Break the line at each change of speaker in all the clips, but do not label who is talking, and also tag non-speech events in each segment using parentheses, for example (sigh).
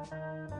Música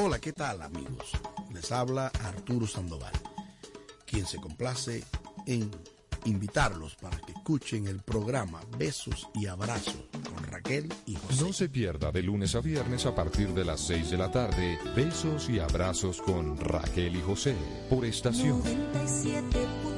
Hola, ¿qué tal amigos? Les habla Arturo Sandoval, quien se complace en invitarlos para que escuchen el programa Besos y Abrazos con Raquel y José.
No se pierda de lunes a viernes a partir de las 6 de la tarde Besos y Abrazos con Raquel y José por estación. 97.7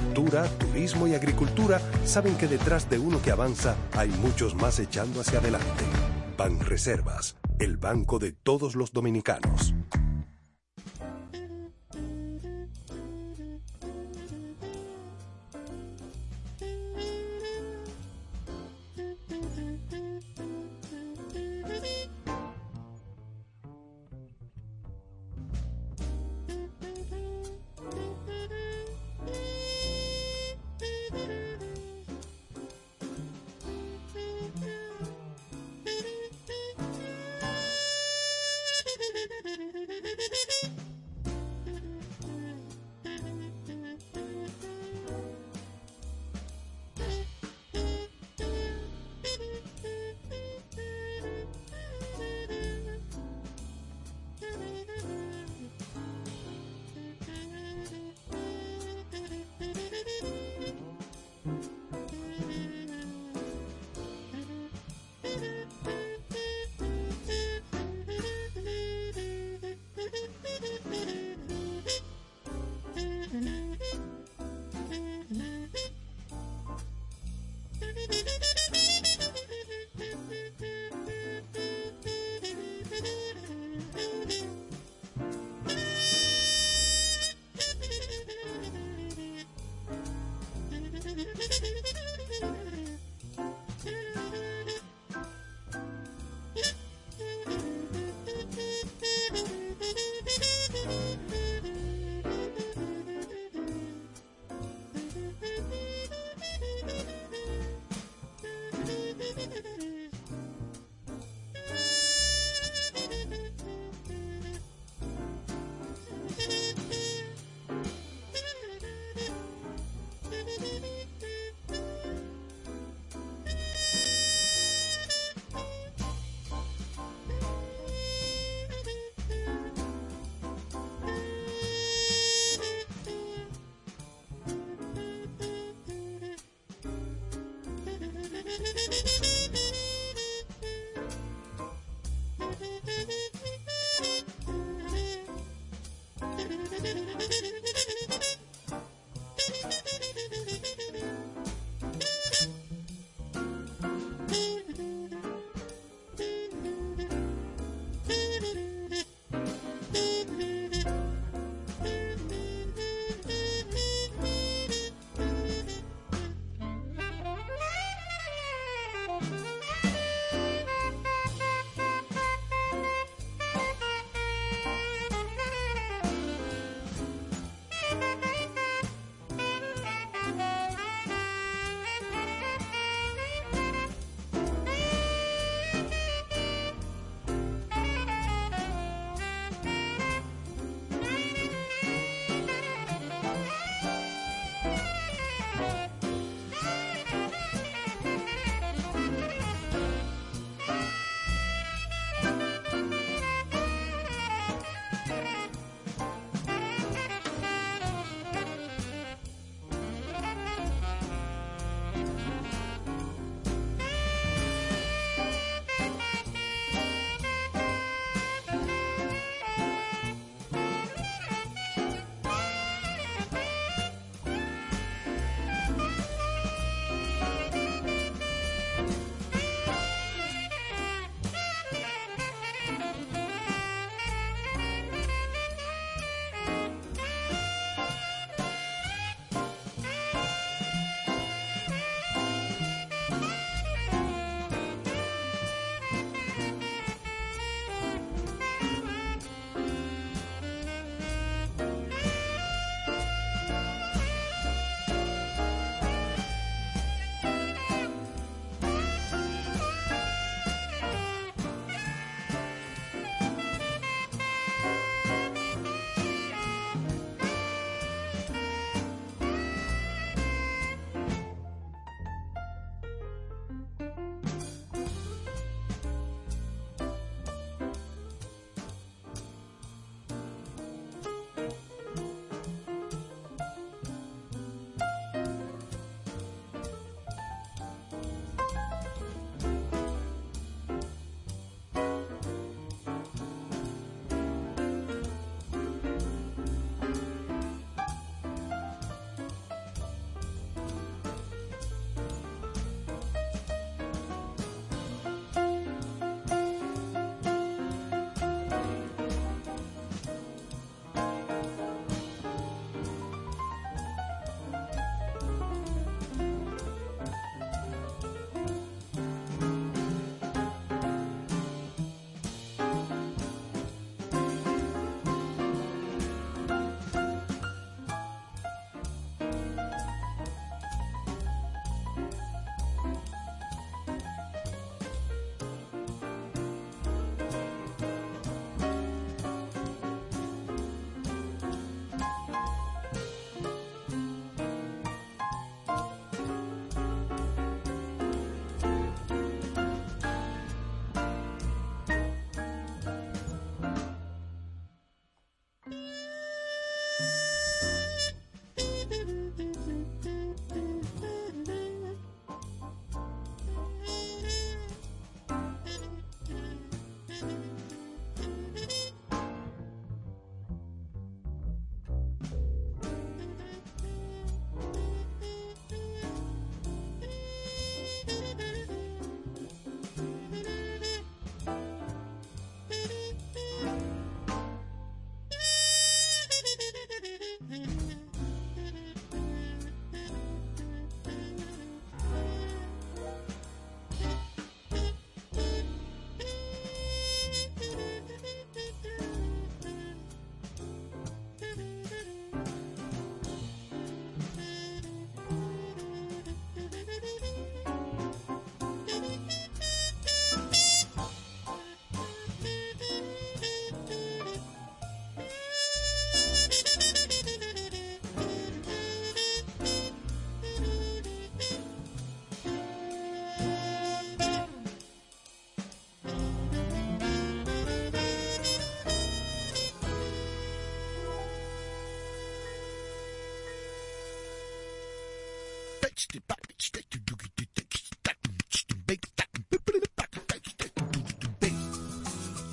turismo y agricultura saben que detrás de uno que avanza hay muchos más echando hacia adelante. Banreservas, el banco de todos los dominicanos.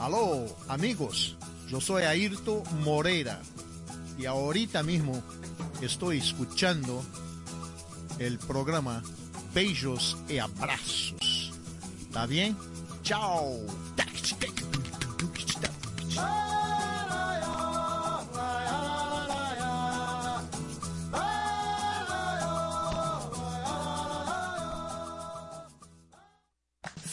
Aló, amigos, yo soy Ayrto Moreira y ahorita mismo estoy escuchando el programa Beijos y Abrazos. ¿Está bien? Chao.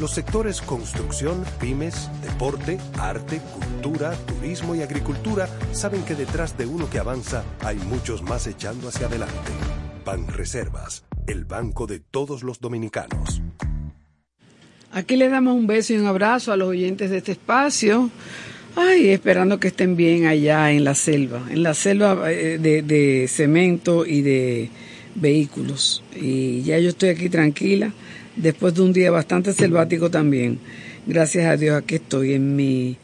Los sectores construcción, pymes, deporte, arte, cultura, turismo y agricultura saben que detrás de uno que avanza hay muchos más echando hacia adelante. Banreservas, el banco de todos los dominicanos.
Aquí le damos un beso y un abrazo a los oyentes de este espacio. Ay, esperando que estén bien allá en la selva, en la selva eh, de, de cemento y de vehículos. Y ya yo estoy aquí tranquila, después de un día bastante selvático también. Gracias a Dios aquí estoy en mi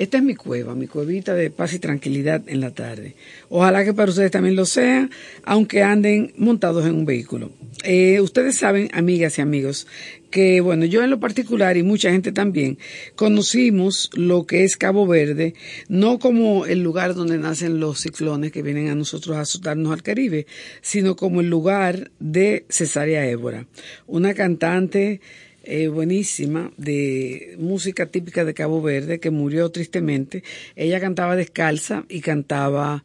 esta es mi cueva, mi cuevita de paz y tranquilidad en la tarde. Ojalá que para ustedes también lo sea, aunque anden montados en un vehículo. Eh, ustedes saben, amigas y amigos, que bueno, yo en lo particular y mucha gente también conocimos lo que es Cabo Verde, no como el lugar donde nacen los ciclones que vienen a nosotros a azotarnos al Caribe, sino como el lugar de Cesárea Évora, una cantante eh, buenísima de música típica de Cabo Verde que murió tristemente. Ella cantaba descalza y cantaba,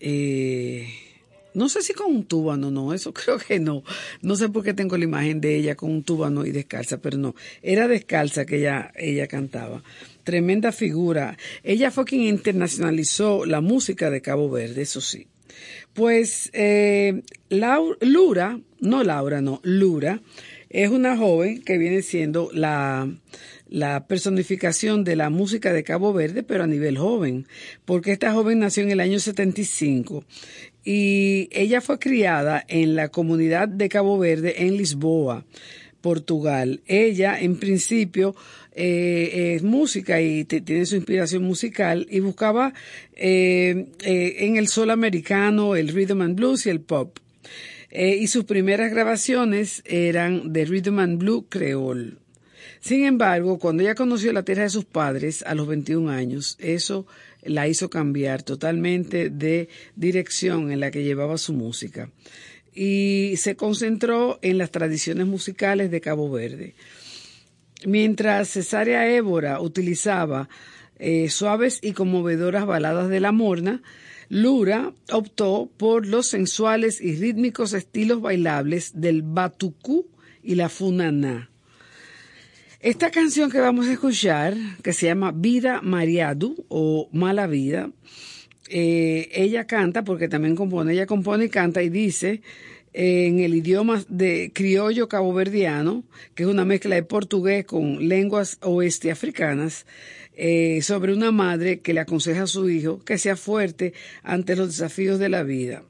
eh, no sé si con un túbano, no, eso (laughs) creo que no. No sé por qué tengo la imagen de ella con un túbano y descalza, pero no, era descalza que ella, ella cantaba. Tremenda figura. Ella fue quien internacionalizó la música de Cabo Verde, eso sí. Pues eh, Lura, no Laura, no, Lura, es una joven que viene siendo la, la personificación de la música de Cabo Verde, pero a nivel joven, porque esta joven nació en el año 75 y ella fue criada en la comunidad de Cabo Verde en Lisboa. Portugal. Ella, en principio, eh, es música y tiene su inspiración musical y buscaba eh, eh, en el sol americano el rhythm and blues y el pop. Y sus primeras grabaciones eran de Rhythm and Blue Creole. Sin embargo, cuando ella conoció la tierra de sus padres a los 21 años, eso la hizo cambiar totalmente de dirección en la que llevaba su música y se concentró en las tradiciones musicales de Cabo Verde. Mientras Cesárea Évora utilizaba eh, suaves y conmovedoras baladas de la morna, Lura optó por los sensuales y rítmicos estilos bailables del batucú y la funaná. Esta canción que vamos a escuchar, que se llama Vida Mariadu o Mala Vida, eh, ella canta, porque también compone, ella compone y canta y dice en el idioma de criollo caboverdiano, que es una mezcla de portugués con lenguas oeste africanas, eh, sobre una madre que le aconseja a su hijo que sea fuerte ante los desafíos de la vida.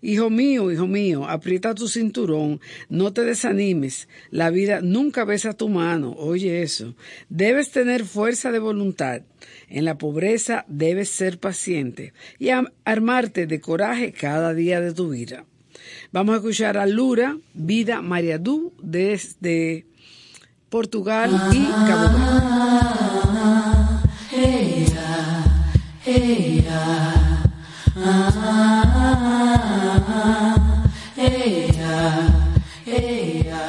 Hijo mío, hijo mío, aprieta tu cinturón, no te desanimes, la vida nunca besa tu mano, oye eso. Debes tener fuerza de voluntad, en la pobreza debes ser paciente y armarte de coraje cada día de tu vida. Vamos a escuchar a Lura, Vida Mariadú, desde Portugal y Cabo Verde. Hey ya, hey ya,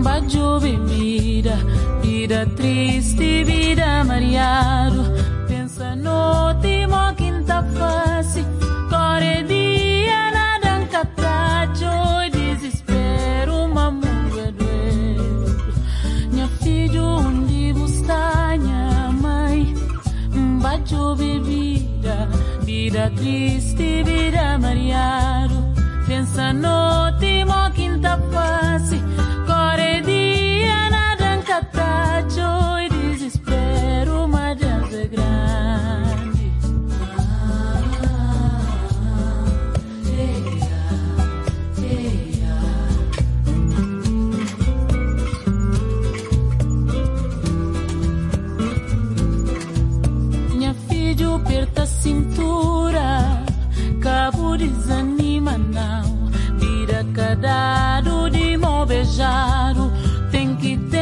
samba llueve vida vida triste, vida mariado pensa no timo quinta face, core dia nada catracho, desespero, uma mulher doendo, minha filho onde busca minha mãe, mba llueve vida, vida triste, vida mariado pensa no timo quinta face, desanima não. Vira cadaro de mão beijado, tem que ter.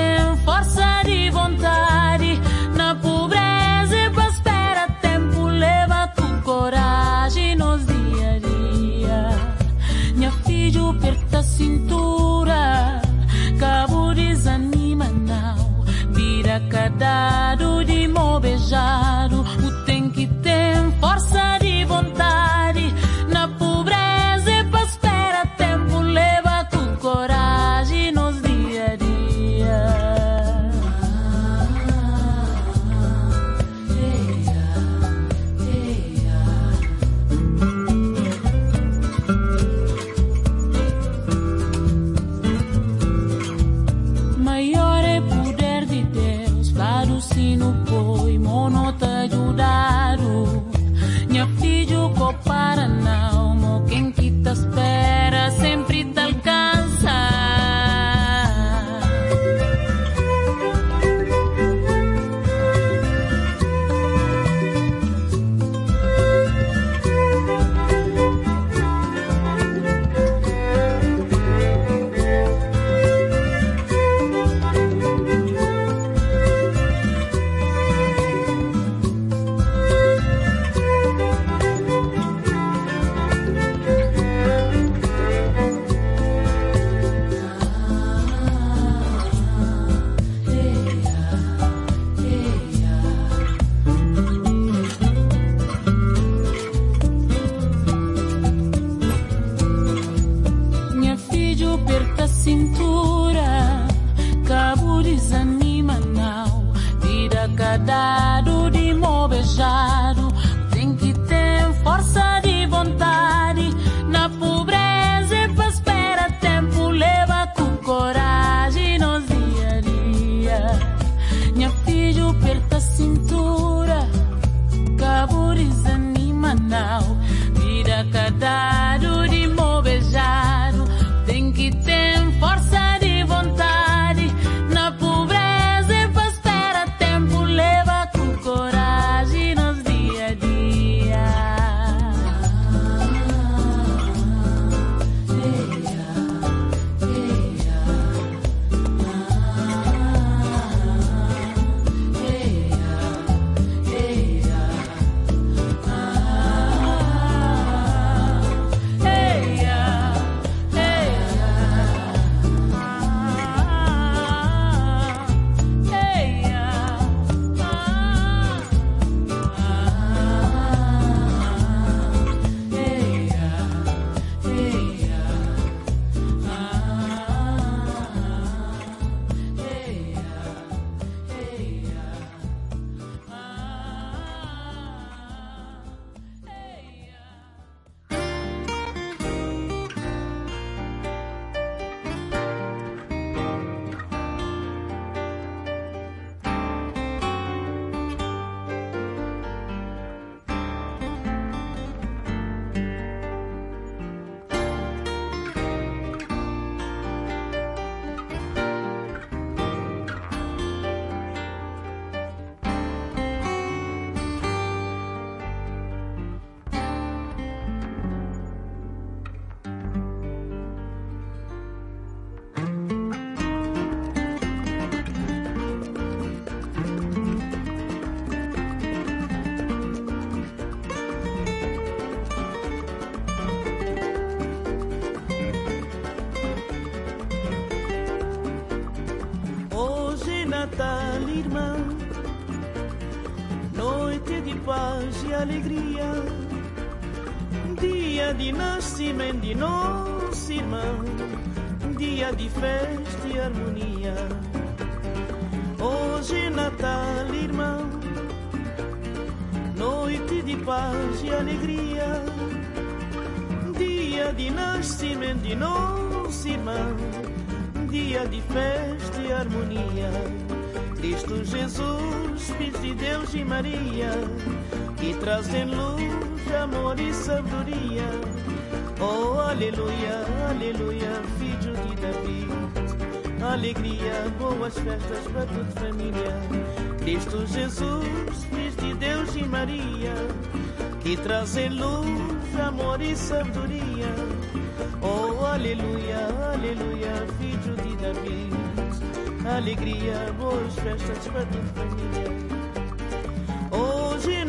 Alegria, dia de nascimento de nosso irmão, dia de festa e harmonia. Hoje é Natal, irmão, noite de paz e alegria, dia de nascimento de nosso irmão, dia de festa e harmonia. Cristo Jesus, Filho de Deus e Maria, que trazem luz, amor e sabedoria. Oh, aleluia, aleluia, filho de Davi. Alegria, boas festas para toda família. Cristo Jesus, Filho de Deus e Maria, que trazem luz, amor e sabedoria. Oh, aleluia, aleluia, filho de Davi alegria, boas festas para toda a família.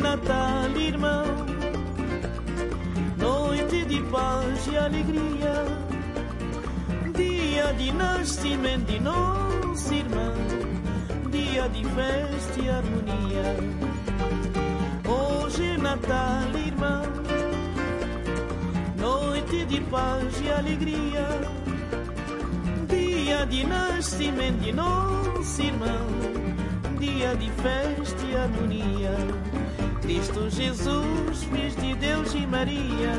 Natal, irmão, noite de paz e alegria, dia de nascimento de nosso irmão, dia de festa e harmonia. Hoje é Natal, irmão, noite de paz e alegria. Dia de nascimento de nosso irmão, dia de festa e harmonia. Cristo Jesus, Filho de Deus e Maria,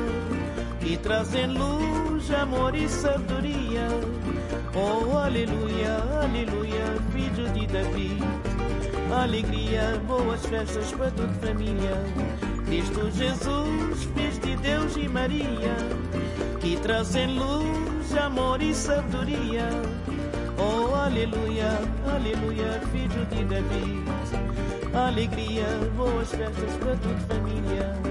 que trazem luz, amor e sabedoria. Oh, aleluia, aleluia, filho de Davi. Alegria, boas festas para toda a família. Cristo Jesus, Filho de Deus e Maria, que trazem luz, amor e sabedoria. Oh, aleluia, aleluia, filho de Davi. Alegria, boas festas para toda a família.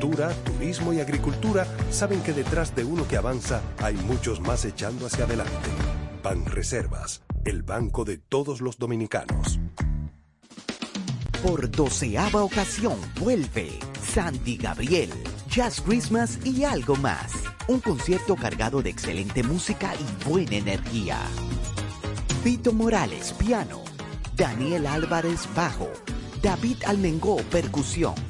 turismo y agricultura saben que detrás de uno que avanza hay muchos más echando hacia adelante. Ban Reservas, el banco de todos los dominicanos.
Por doceava ocasión vuelve Sandy Gabriel, Jazz Christmas y algo más. Un concierto cargado de excelente música y buena energía. Vito Morales, piano. Daniel Álvarez, bajo. David Almengó, percusión.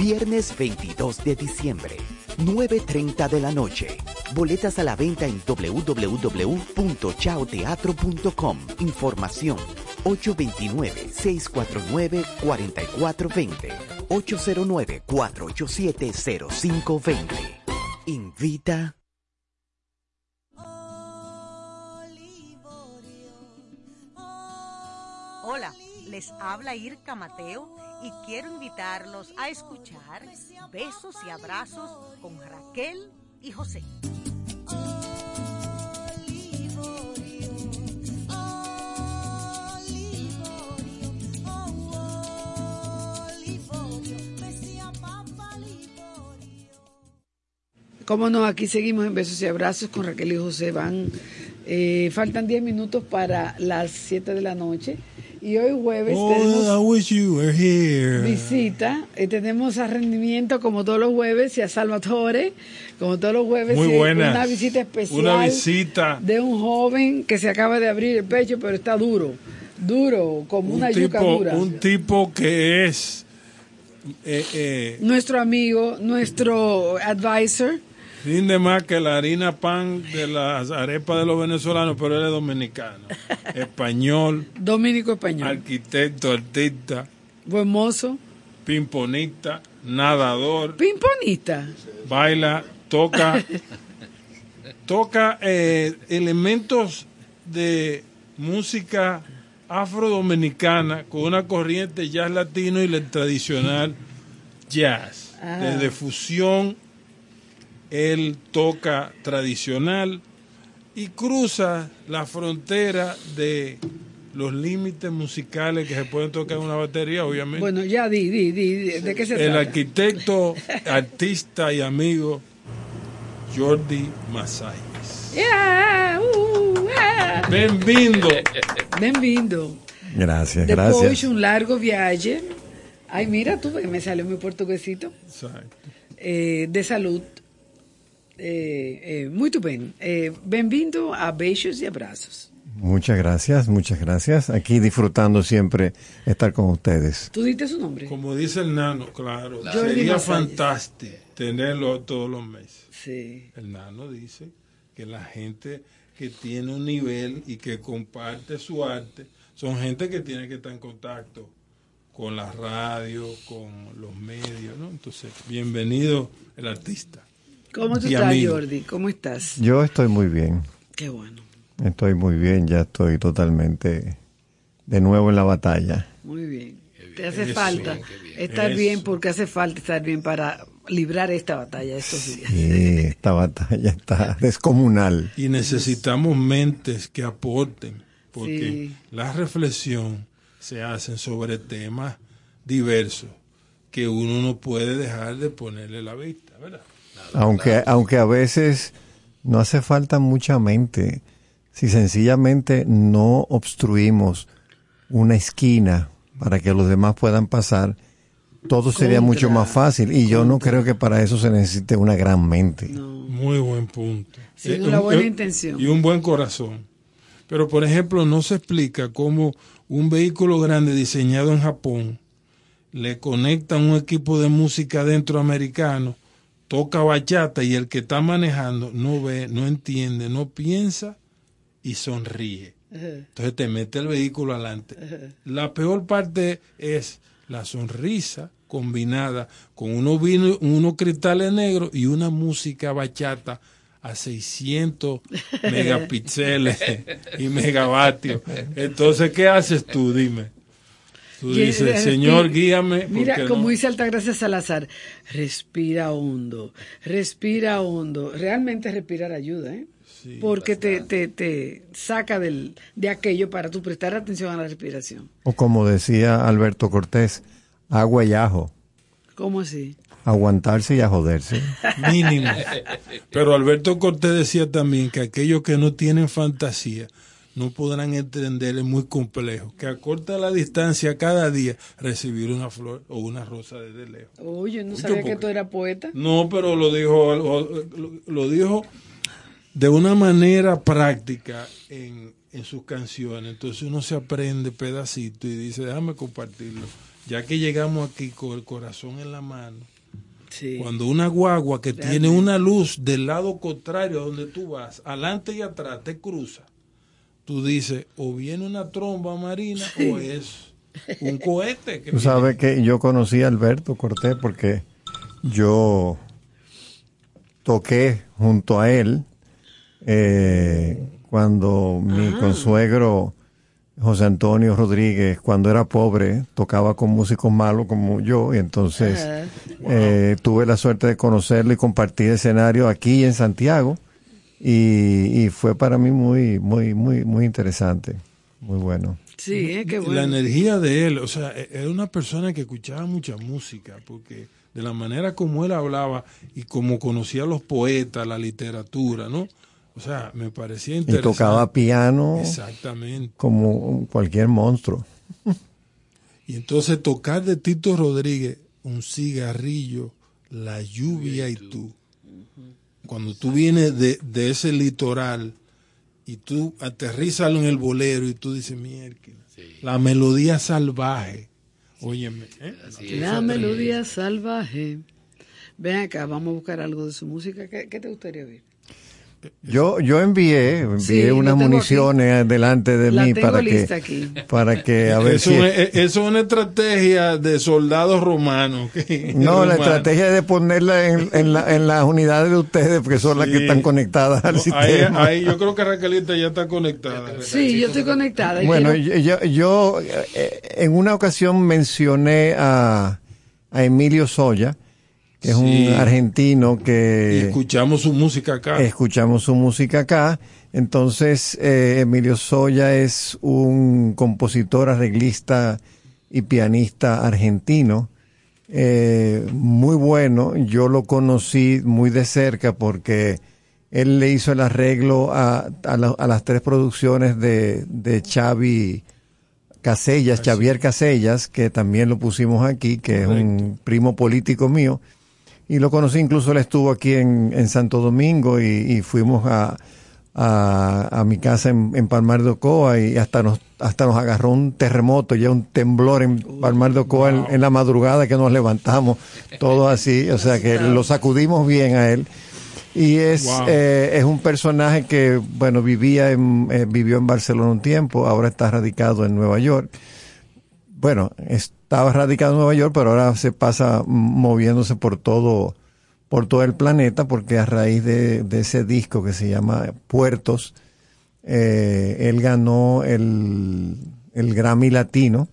Viernes 22 de diciembre, 9.30 de la noche. Boletas a la venta en www.chaoteatro.com. Información 829-649-4420. 809-487-0520. Invita.
Les habla Irka Mateo y quiero invitarlos a escuchar Besos y Abrazos con Raquel y José.
Cómo no, aquí seguimos en Besos y Abrazos con Raquel y José. Van, eh, faltan 10 minutos para las 7 de la noche. Y hoy jueves
Oh,
tenemos
I wish you were here.
visita. eh, tenemos a rendimiento como todos los jueves y a Salvatore, como todos los jueves.
Muy buenas.
Una visita especial.
Una visita.
De un joven que se acaba de abrir el pecho, pero está duro. Duro, como una
un
yuca
tipo,
dura.
un tipo que es eh, eh,
Nuestro amigo, nuestro advisor.
Rinde más que la harina pan de las arepas de los venezolanos, pero él es dominicano, (laughs) español,
Dominico Español.
arquitecto, artista,
Buen mozo.
pimponista, nadador,
Pimponista.
baila, toca, (laughs) toca eh, elementos de música afrodominicana con una corriente jazz latino y el tradicional jazz.
Ah.
Desde fusión, él toca tradicional y cruza la frontera de los límites musicales que se pueden tocar en una batería, obviamente.
Bueno, ya di, di, di, di, ¿de qué se
El
trata?
arquitecto, (laughs) artista y amigo Jordi Masai.
Yeah, uh, yeah.
Bem-vindo.
Bem-vindo.
Gracias,
Depois
gracias.
de um largo viaje, ai mira tu, me salió mi portuguesito,
Exacto.
eh, de salud. Eh, eh, muito bem. Eh, Bem-vindo a Beijos e Abraços.
Muchas gracias, muchas gracias. Aquí disfrutando siempre estar con ustedes.
¿Tú diste su nombre?
Como dice el nano, claro.
Jordi
sería fantástico tenerlo todos los meses.
Sí.
El nano dice que la gente que tiene un nivel y que comparte su arte son gente que tiene que estar en contacto con la radio, con los medios, ¿no? Entonces, bienvenido el artista.
¿Cómo tú estás,
amigo.
Jordi? ¿Cómo estás?
Yo estoy muy bien,
Qué bueno.
estoy muy bien, ya estoy totalmente de nuevo en la batalla.
Muy bien. Te hace
Eso,
falta
bien.
estar
Eso.
bien porque hace falta estar bien para librar esta batalla estos días.
Sí, esta batalla está (laughs) descomunal.
Y necesitamos mentes que aporten, porque
Sí.
la reflexión se hace sobre temas diversos que uno no puede dejar de ponerle la vista, ¿verdad?
Aunque, aunque a veces no hace falta mucha mente, si sencillamente no obstruimos una esquina para que los demás puedan pasar, todo sería mucho más fácil. Y yo no creo que para eso se necesite una gran mente.
Muy buen punto.
Sí,
Eh,
una
un-
buena
eh,
intención.
Y un buen corazón. Pero, por ejemplo, no se explica cómo un vehículo grande diseñado en Japón le conecta un equipo de música dentro americano, toca bachata y el que está manejando no ve, no entiende, no piensa y sonríe. Entonces te mete el vehículo adelante. La peor parte es la sonrisa combinada con unos, vino- unos cristales negros y una música bachata a 600 (laughs) megapíxeles y megavatios. Entonces, ¿qué haces tú? Dime. Tú
Y-
dices,
respira-
Señor, guíame.
Mira, como
no-
dice Altagracia Salazar, respira hondo, respira hondo. Realmente respirar ayuda, ¿eh? Porque te, te, te saca del, de aquello para tú prestar atención a la respiración.
O como decía Alberto Cortés, agua y ajo.
¿Cómo así?
Aguantarse y a joderse. (laughs)
mínimo. Pero Alberto Cortés decía también que aquellos que no tienen fantasía no podrán entender, es muy complejo, que acorta la distancia cada día recibir una flor o una rosa desde lejos.
Oye, no
Mucho
sabía que tú eras poeta.
No, pero lo dijo, lo, lo dijo de una manera práctica en, en sus canciones. Entonces uno se aprende pedacito y dice, déjame compartirlo. Ya que llegamos aquí con el corazón en la mano, cuando una guagua que tiene una luz del lado contrario a donde tú vas, adelante y atrás, te cruza, tú dices, o viene una tromba marina o es un cohete. Que
Tú sabes que yo conocí a Alberto Cortés porque yo toqué junto a él eh, cuando mi consuegro José Antonio Rodríguez, cuando era pobre, tocaba con músicos malos como yo y entonces eh, tuve la suerte de conocerlo y compartir escenario aquí en Santiago y, y fue para mí muy, muy, muy, muy interesante, muy bueno.
Sí, ¿eh? qué
La
bueno.
energía de él, o sea, e- era una persona que escuchaba mucha música, porque de la manera como él hablaba y como conocía a los poetas, la literatura, ¿no? O sea, me parecía
Y
interesante.
tocaba piano
Exactamente.
como cualquier monstruo.
Y entonces tocar de Tito Rodríguez un cigarrillo, la lluvia y tú. Cuando tú vienes de, de ese litoral y tú aterrizas en el bolero y tú dices, mierda, la melodía salvaje. Óyeme. ¿eh?
La melodía salvaje. Ven acá, vamos a buscar algo de su música. ¿Qué, qué te gustaría oír?
Yo, yo envié, envié
Sí,
unas municiones delante de
La
mí
tengo
para
lista
que,
aquí.
para que a ver
Eso,
si
es, eso es una estrategia de soldados romanos. que- (laughs)
no la estrategia es de ponerla en, en, la- en las unidades de ustedes porque son las que están conectadas al
ahí,
sistema.
ahí yo creo que Raquelita ya está conectada.
Sí, yo estoy conectada.
Bueno,
quiero-
yo, yo, yo, eh, en una ocasión mencioné a, a Emilio Soya, que es
Sí.
un argentino que
Y escuchamos su música acá.
escuchamos su música acá. Entonces, eh, Emilio Soya es un compositor, arreglista y pianista argentino, eh, muy bueno. Yo lo conocí muy de cerca porque él le hizo el arreglo a, a, la- a las tres producciones de, de Xavi Casellas, Xavier Casellas, que también lo pusimos aquí, que es un primo político mío y lo conocí, incluso él estuvo aquí en, en Santo Domingo y, y fuimos a, a, a mi casa en, en Palmar de Ocoa y hasta nos, hasta nos agarró un terremoto, ya un temblor en Palmar de Ocoa en, en la madrugada que nos levantamos, todo así, o sea que lo sacudimos bien a él. Y es,
Wow.
eh, es un personaje que, bueno, vivía en, eh, vivió en Barcelona un tiempo, ahora está radicado en Nueva York bueno, estaba radicado en Nueva York, pero ahora se pasa moviéndose por todo, por todo el planeta, porque a raíz de, de ese disco que se llama Puertos, eh, él ganó el, el Grammy Latino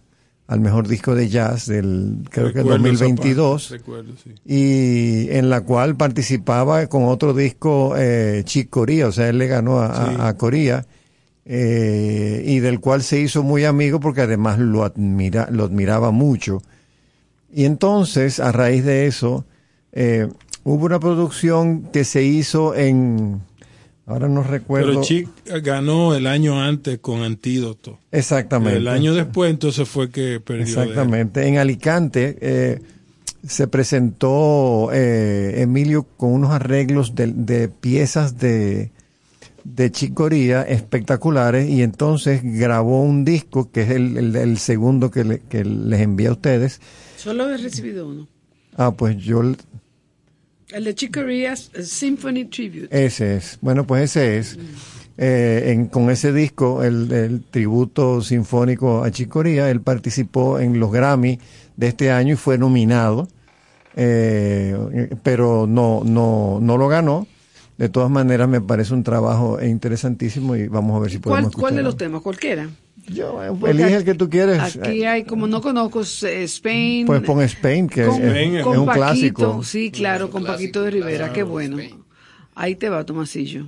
al mejor disco de jazz del, creo que el
Recuerdo esa
2022
parte, recuerdo, sí.
y en la cual participaba con otro disco eh, Chick Corea, o sea, él le ganó a, a-
Sí.
a Corea eh, y del cual se hizo muy amigo porque además lo, admira, lo admiraba mucho. Y entonces, a raíz de eso, eh, hubo una producción que se hizo en, ahora no recuerdo.
Pero Chic ganó el año antes con Antídoto.
Exactamente.
El año después entonces fue que perdió.
Exactamente. En Alicante, eh, se presentó eh, Emilio con unos arreglos de, de piezas de, de chicoría espectaculares y entonces grabó un disco que es el, el- el segundo que, le- que les envía a ustedes.
Solo he recibido uno.
Ah, pues yo,
El de Chicoria Symphony Tribute.
ese es. Bueno, pues ese es. Eh, en- con ese disco, el, el tributo sinfónico a Chicoría, él participó en los Grammy de este año y fue nominado, eh, pero no, no, no lo ganó. De todas maneras, me parece un trabajo interesantísimo y vamos a ver si podemos
¿Cuál, ¿Cuál de los temas? Cualquiera.
Yo,
Porque
elige
aquí-
el que tú quieres.
Aquí hay, como no conozco eh, Spain.
Pues pon Spain, que
con-
es, es
con
un
Paquito,
clásico.
Sí, claro, con Paquito de Rivera, qué bueno. Ahí te va, Tomasillo.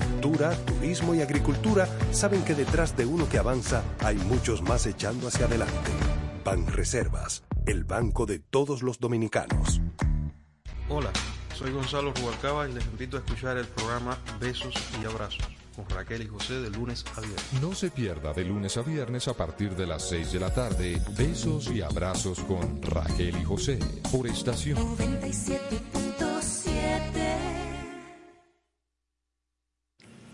turismo y agricultura saben que detrás de uno que avanza hay muchos más echando hacia adelante. Ban Reservas, el banco de todos los dominicanos.
Hola, soy Gonzalo Rubalcaba y les invito a escuchar el programa Besos y Abrazos con Raquel y José de lunes a viernes.
No se pierda de lunes a viernes a partir de las 6 de la tarde. Besos y abrazos con Raquel y José por estación.
97.7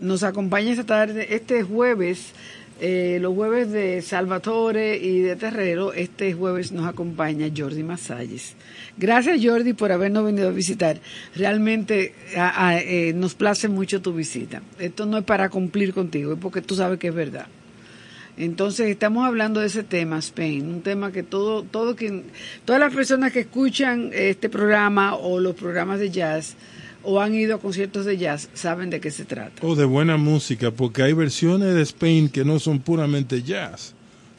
Nos acompaña esta tarde, este jueves, eh, los jueves de Salvatore y de Terrero, este jueves nos acompaña Jordi Masalles. Gracias Jordi por habernos venido a visitar. Realmente eh, nos place mucho tu visita. Esto no es para cumplir contigo, es porque tú sabes que es verdad. Entonces estamos hablando de ese tema, Spain, un tema que todo, todo quien, todas las personas que escuchan este programa o los programas de jazz o han ido a conciertos de jazz saben de qué se trata.
O de buena música, porque hay versiones de Spain que no son puramente jazz.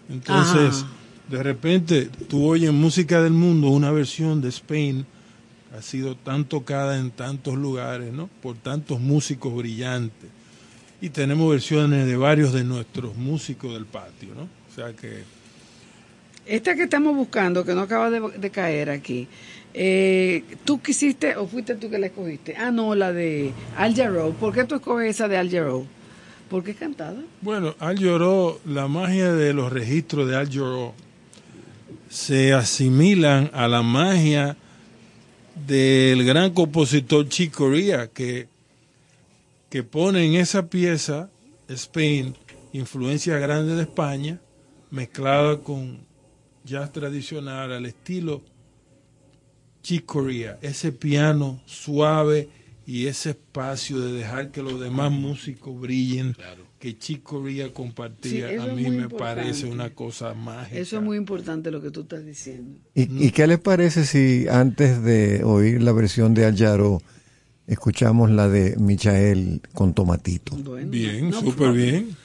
Entonces,
Ajá.
de repente, tú oyes música del mundo, una versión de Spain ha sido tan tocada en tantos lugares, ¿no? Por tantos músicos brillantes. Y tenemos versiones de varios de nuestros músicos del patio, ¿no? O sea que
Esta que estamos buscando, que no acaba de, de caer aquí, eh, ¿tú quisiste o fuiste tú que la escogiste? Ah, no, la de Al Jarreau. ¿Por qué tú escoges esa de Al Jarreau? ¿Por qué cantada?
Bueno, Al Lloró, la magia de los registros de Al Lloró se asimilan a la magia del gran compositor Chick Corea que, que pone en esa pieza Spain influencia grande de España mezclada con jazz tradicional al estilo Chick Corea, ese piano suave y ese espacio de dejar que los demás músicos brillen que Chick Corea compartía, a mí me
importante.
parece una cosa mágica.
Eso es muy importante lo que tú estás diciendo.
¿Y, y qué les parece si antes de oír la versión de Al Jarreau escuchamos la de Michael con Tomatito?
Bien, súper bien.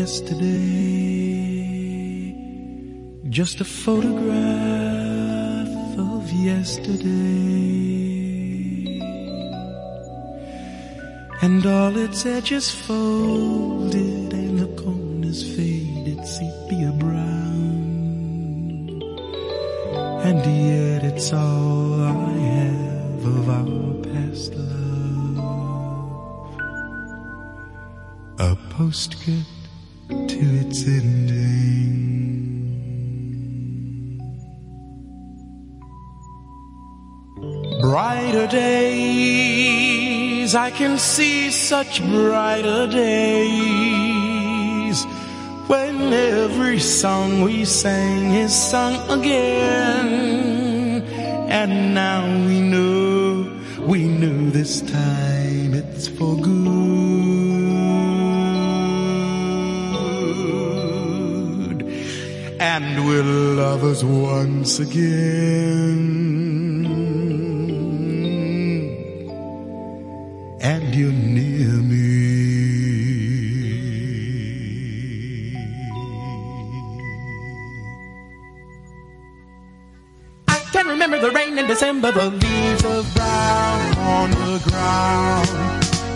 Yesterday. Just a photograph of yesterday. And all its edges folded and the corners faded sepia brown. And yet it's all I have of our past love. A to its ending. Brighter days, I can see such brighter days when every song we sang is sung again. And now we know, we know this time it's for good. And we're lovers once again. And you're near me. I can remember the rain in December, the leaves of brown on the ground.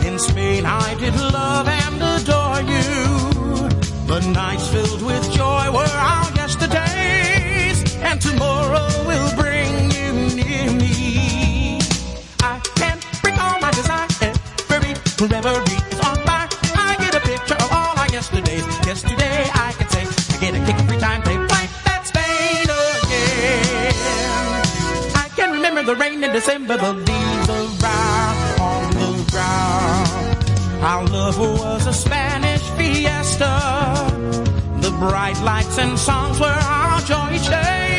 In Spain, I did love and adore you. The nights filled with joy were yesterdays, and tomorrow will bring you near me. I can bring all my desire, every reverie is on fire. I get a picture of all our yesterdays. Yesterday, I can say, I get a kick every time they play that Spain again. I can remember the rain in December, the leaves brown on the ground. Our love was a Spanish fiesta. The bright lights and songs were our joy day,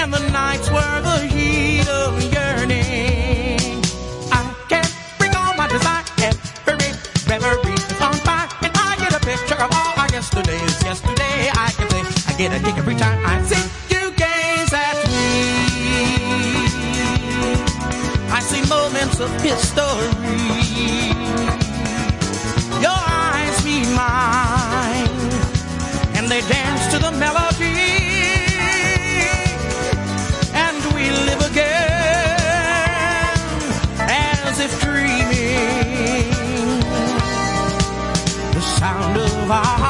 and the nights were the heat of yearning. I can't bring all my desire, and every memory is on fire, and I get a picture of all our yesterdays. Yesterday, I can say I get a kick every time I see you gaze at me. I see moments of history. Your eyes meet mine, and they dance to the melody. Our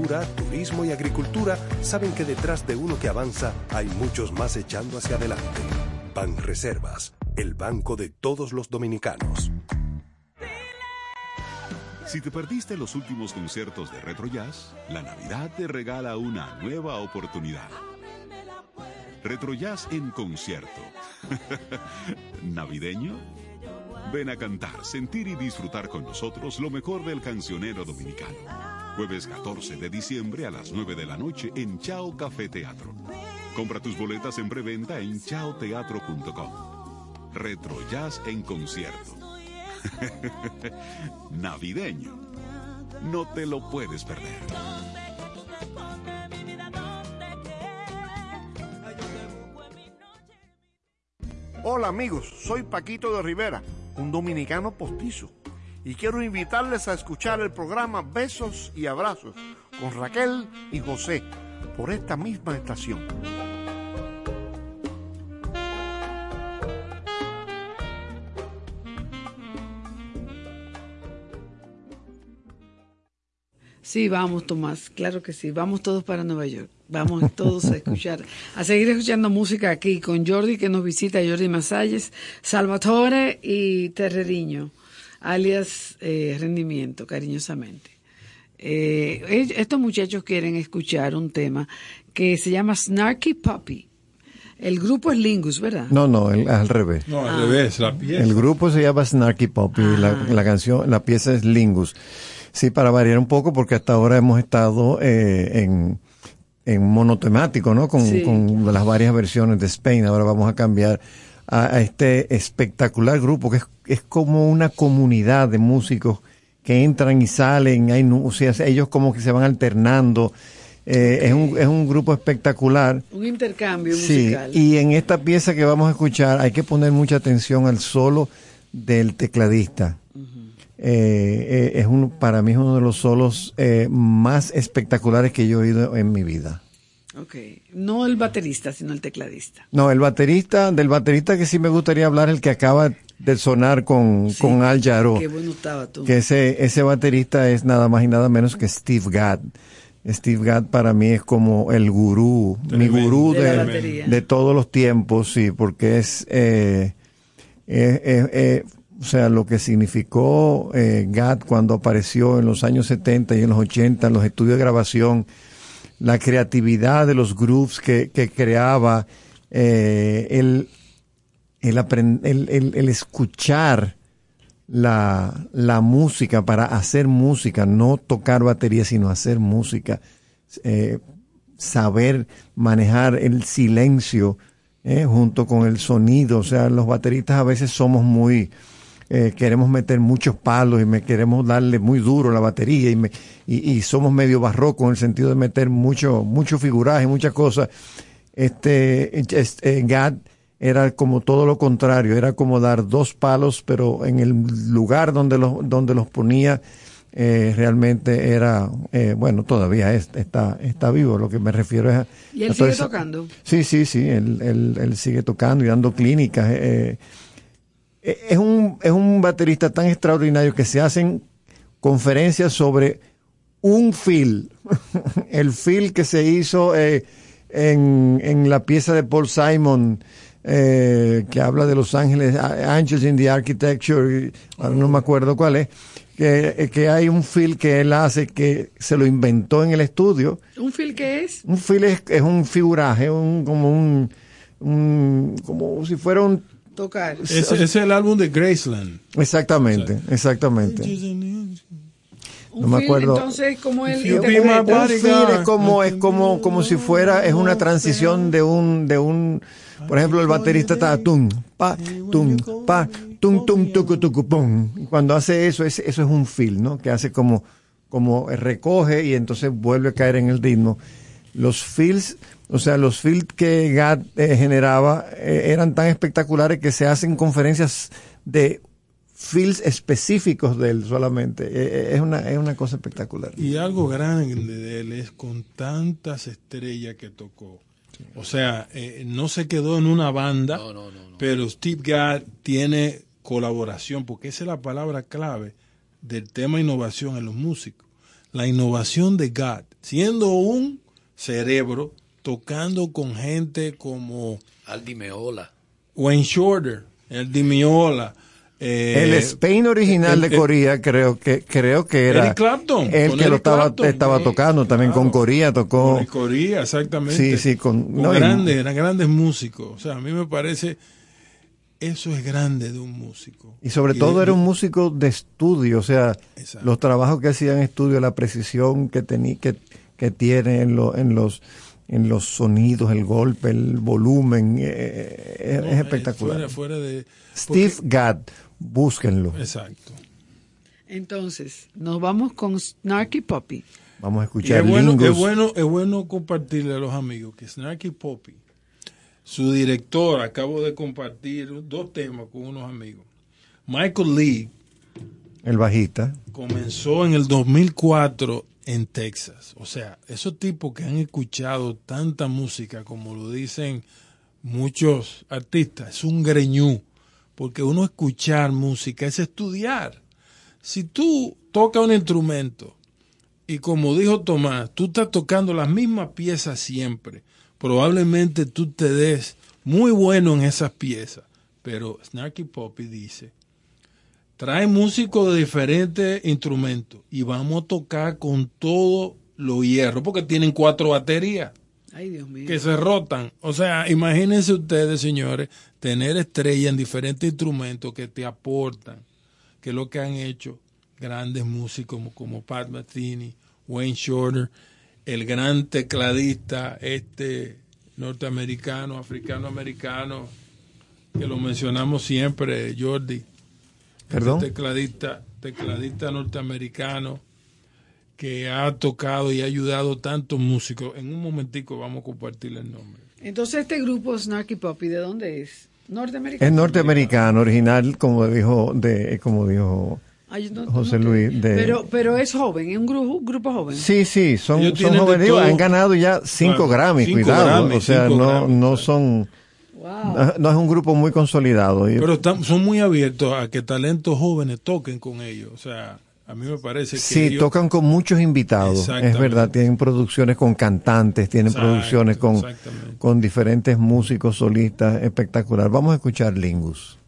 turismo y agricultura saben que detrás de uno que avanza hay muchos más echando hacia adelante. Banreservas, el banco de todos los dominicanos.
Si te perdiste los últimos conciertos de Retro Jazz, la Navidad te regala una nueva oportunidad. Retro Jazz en concierto. (laughs) ¿Navideño? Ven a cantar, sentir y disfrutar con nosotros lo mejor del cancionero dominicano. Jueves 14 de diciembre a las 9 de la noche en Chao Café Teatro. Compra tus boletas en preventa en chaoteatro.com. Retro Jazz en concierto. (laughs) Navideño. No te lo puedes perder.
Hola amigos, soy Paquito de Rivera, un dominicano postizo, y quiero invitarles a escuchar el programa Besos y Abrazos con Raquel y José por esta misma estación.
Sí, vamos, Tomás, claro que sí. Vamos todos para Nueva York. Vamos todos a escuchar, a seguir escuchando música aquí con Jordi que nos visita, Jordi Masalles, Salvatore y Terreriño, alias eh, Rendimiento, cariñosamente. Eh, estos muchachos quieren escuchar un tema que se llama Snarky Puppy. El grupo es Lingus, ¿verdad?
No, no, el- al revés.
No, al revés, la pieza.
El grupo se llama Snarky Pop y la, la canción, la pieza es Lingus. Sí, para variar un poco, porque hasta ahora hemos estado eh, en, en monotemático, ¿no? Con,
Sí.
con las varias versiones de Spain. Ahora vamos a cambiar a, a este espectacular grupo que es, es como una comunidad de músicos que entran y salen. Hay, o sea, ellos como que se van alternando. Eh, es, un, es un grupo espectacular.
Un intercambio
Sí,
musical.
y en esta pieza que vamos a escuchar hay que poner mucha atención al solo del tecladista. Eh, eh, es un, para mí es uno de los solos eh, más espectaculares que yo he oído en mi vida.
Ok, no el baterista, sino el tecladista.
No, el baterista, del baterista que sí me gustaría hablar, el que acaba de sonar con, con Al Jarreau.
Qué bueno estaba tú.
que ese, ese baterista es nada más y nada menos que Steve Gadd. Steve Gadd para mí es como el gurú, mi gurú
De
de, todos los tiempos, sí, porque es, eh, eh, eh, eh, o sea, lo que significó eh, Gadd cuando apareció en los años 70 y en los 80 en los estudios de grabación, la creatividad de los grooves que, que creaba, eh, el, el- el escuchar la, la música para hacer música, no tocar batería, sino hacer música, eh, saber manejar el silencio eh, junto con el sonido. O sea, los bateristas a veces somos muy, eh, queremos meter muchos palos y me queremos darle muy duro la batería y, me, y, y somos medio barroco en el sentido de meter mucho, mucho figuraje, muchas cosas. Este, este Gad era como todo lo contrario, era como dar dos palos, pero en el lugar donde los, donde los ponía, eh, realmente era, eh, bueno, todavía es, está, está vivo, lo que me refiero es a...
¿Y él
a
sigue tocando?
Sí, sí, sí, él, él, él sigue tocando y dando clínicas. eh, es, un, es un baterista tan extraordinario que se hacen conferencias sobre un feel, (laughs) el feel que se hizo eh, en, en la pieza de Paul Simon, eh, que habla de Los Ángeles, Angels in the Architecture, ahora no me acuerdo cuál es, que, eh, que hay un feel que él hace que se lo inventó en el estudio.
¿Un feel qué es?
Un feel es, es un figuraje, un, como un, un- como si fuera un
Tocar.
Ese, ese es el álbum de Graceland.
Exactamente, exactamente. No me acuerdo.
Entonces, como
feel es como es como como si fuera es una transición de un de un por ejemplo el baterista está tum pa tum pa tum tum tucu tucu pum Y cuando hace eso es, eso es un feel no que hace como como recoge y entonces vuelve a caer en el ritmo los feels o sea los feels que Gad eh, generaba eh, eran tan espectaculares que se hacen conferencias de feels específicos de él solamente Eh, eh, es una es una cosa espectacular
Y algo grande de él es con tantas estrellas que tocó. O sea, eh, no se quedó en una banda, pero Steve Gadd tiene colaboración, porque esa es la palabra clave del tema innovación en los músicos. La innovación de Gadd, siendo un cerebro, tocando con gente como
Aldi Meola.
Wayne Shorter, el Dimiola. eh,
el Spain original
el-
de Corea creo que creo que era
Eric Clapton,
el que lo estaba
Clapton,
estaba
sí,
tocando también con Corea tocó
Con Corea, exactamente.
Sí, sí, con-
Con
no, y-
grandes, eran grandes músicos. O sea, a mí me parece, eso es grande de un músico.
y sobre
Y
todo
de-
era un músico de estudio o sea los trabajos que hacía en estudio la precisión que tenía que, que tiene en, lo- en los en los sonidos el golpe el volumen eh, es,
No,
es
eh,
espectacular
fuera- fuera de-
Steve Gadd búsquenlo
Exacto.
Entonces, nos vamos con Snarky Puppy.
vamos a escuchar
es bueno, es bueno, es bueno compartirle a los amigos que Snarky Poppy, su director, acabo de compartir dos temas con unos amigos. Michael Lee
el bajista
comenzó en el 2004 en Texas. O sea, esos tipos que han escuchado tanta música, como lo dicen muchos artistas, es un greñú. Porque uno escuchar música es estudiar. Si tú tocas un instrumento y como dijo Tomás, tú estás tocando las mismas piezas siempre, probablemente tú te des muy bueno en esas piezas. Pero Snarky Poppy dice, trae músicos de diferentes instrumentos y vamos a tocar con todo lo hierro, porque tienen cuatro baterías
Ay, Dios mío.
que se rotan. O sea, imagínense ustedes, señores, tener estrellas en diferentes instrumentos que te aportan, que es lo que han hecho grandes músicos como, como Pat Metheny, Wayne Shorter, el gran tecladista este norteamericano, africano-americano, que lo mencionamos siempre, Jordi.
Perdón.
Este tecladista, tecladista norteamericano que ha tocado y ha ayudado tantos músicos. En un momentico vamos a compartirle el nombre.
Entonces, este grupo Snarky Puppy, ¿de dónde es? Norteamericano.
es norteamericano original como dijo de como dijo
Ay, no-
José
no-
Luis de
Pero, pero es joven, es un grupo, grupo joven.
Sí, sí, son, son jóvenes.
Todo.
han ganado ya cinco
Claro,
Grammys,
cinco
cuidado.
Grammys,
o sea, no,
Grammys,
no son. No, no es un grupo muy consolidado.
Pero están- son muy abiertos a que talentos jóvenes toquen con ellos. O sea, a mí me parece que
sí,
ellos-
tocan con muchos invitados. Es verdad, tienen producciones con cantantes, tienen
Exacto,
producciones con, con diferentes músicos, solistas, espectacular. Vamos a escuchar Lingus.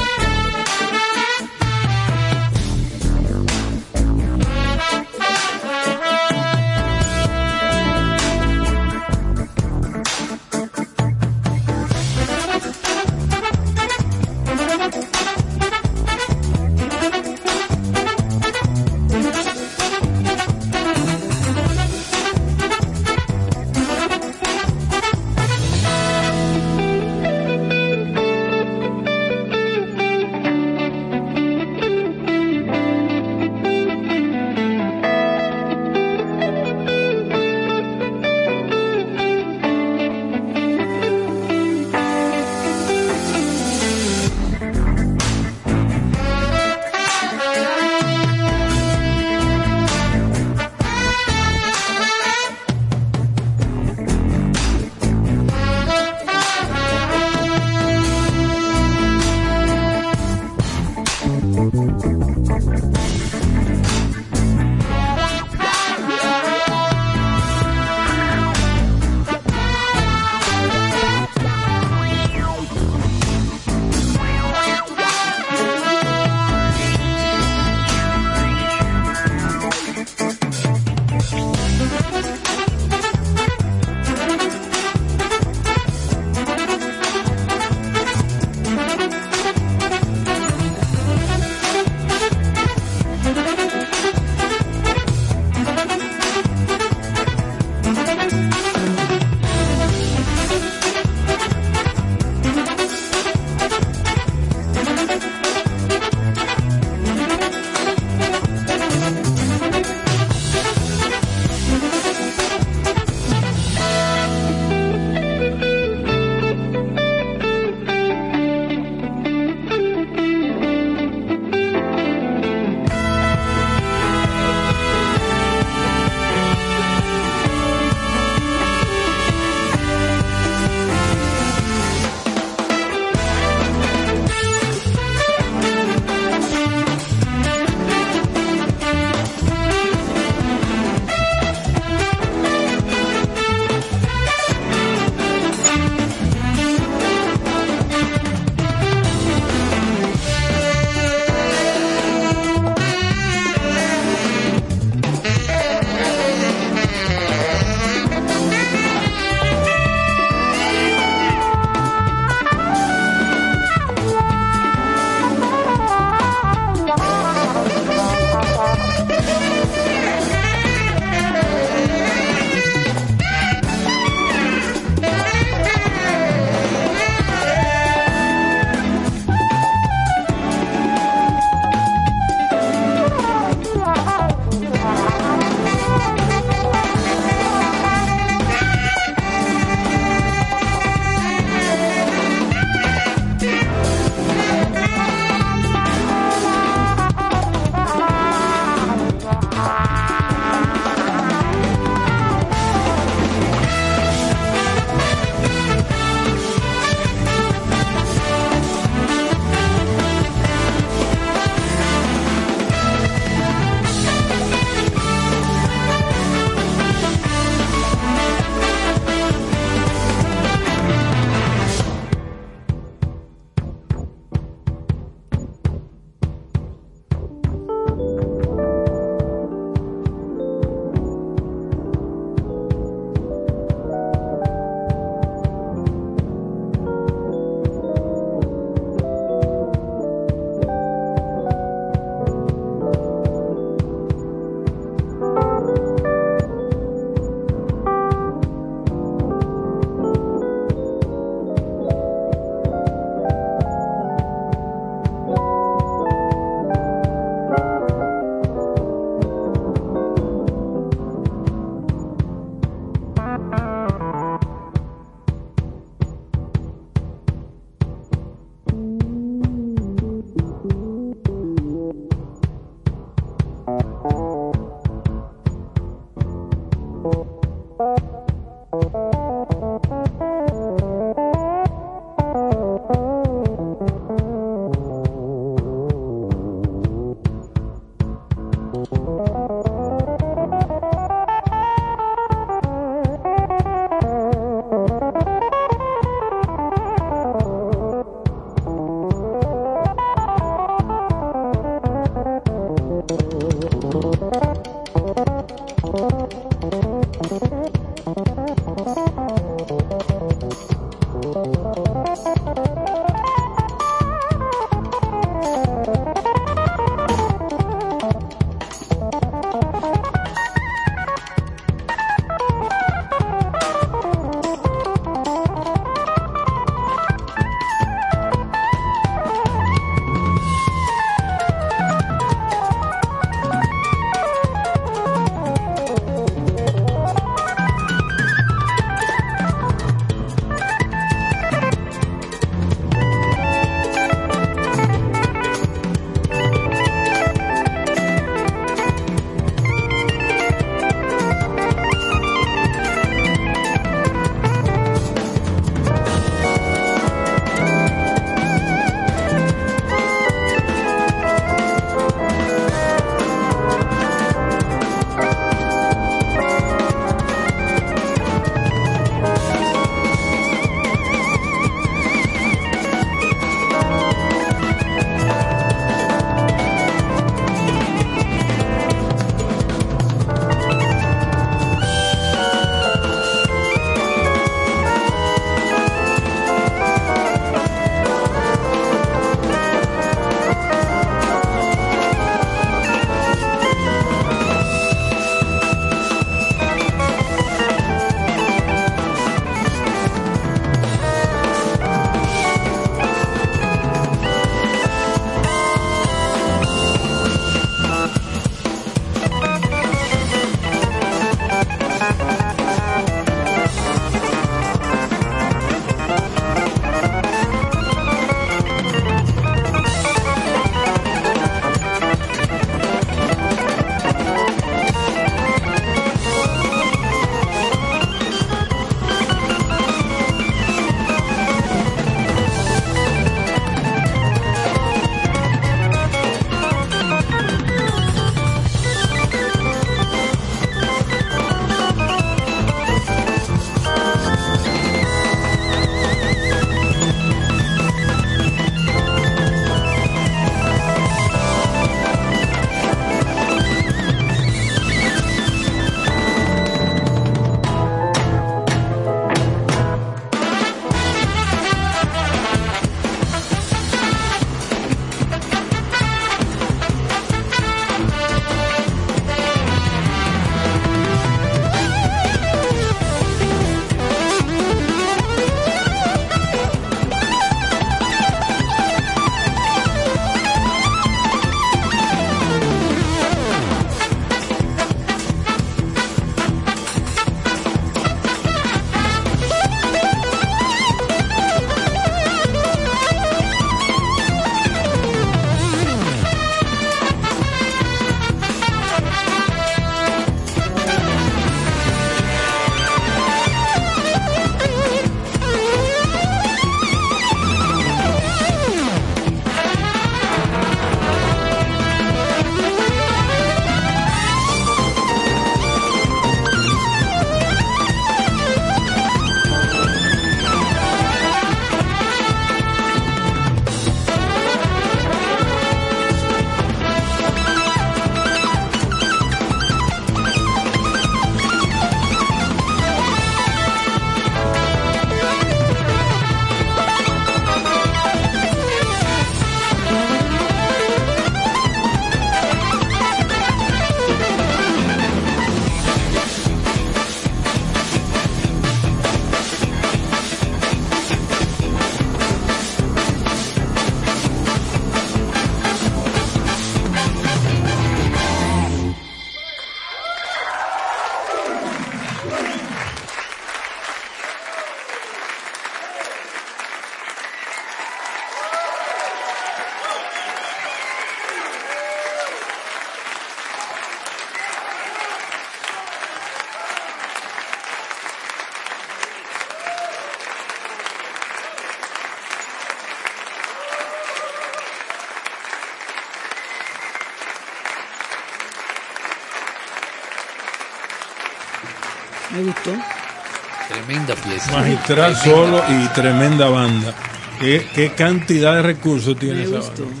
Magistral solo y tremenda banda. ¿Qué, qué cantidad de recursos tiene
Me
esa
gustó.
banda?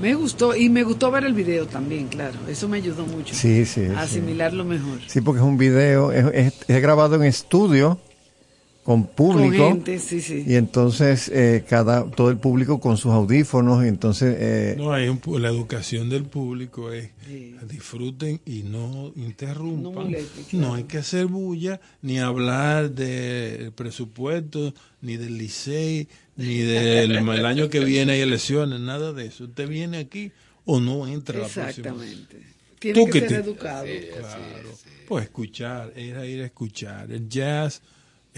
Me gustó y me gustó ver el video también, claro. Eso me ayudó mucho
Sí, sí,
a
sí.
asimilarlo mejor.
Sí, porque es un video, es, es- es grabado en estudio con público.
Con gente, sí, sí.
Y entonces eh, cada todo el público con sus audífonos y entonces eh,
No, hay un pu- la educación del público es disfruten y no interrumpan.
No
hay que hacer bulla, ni hablar del presupuesto, ni del licey, ni del (laughs) el año que viene hay elecciones, nada de eso. Usted viene aquí o no entra la próxima.
Exactamente. Tiene
Tú
que
que
ser
te-
educado.
Claro. Pues escuchar, ir a ir a escuchar. El jazz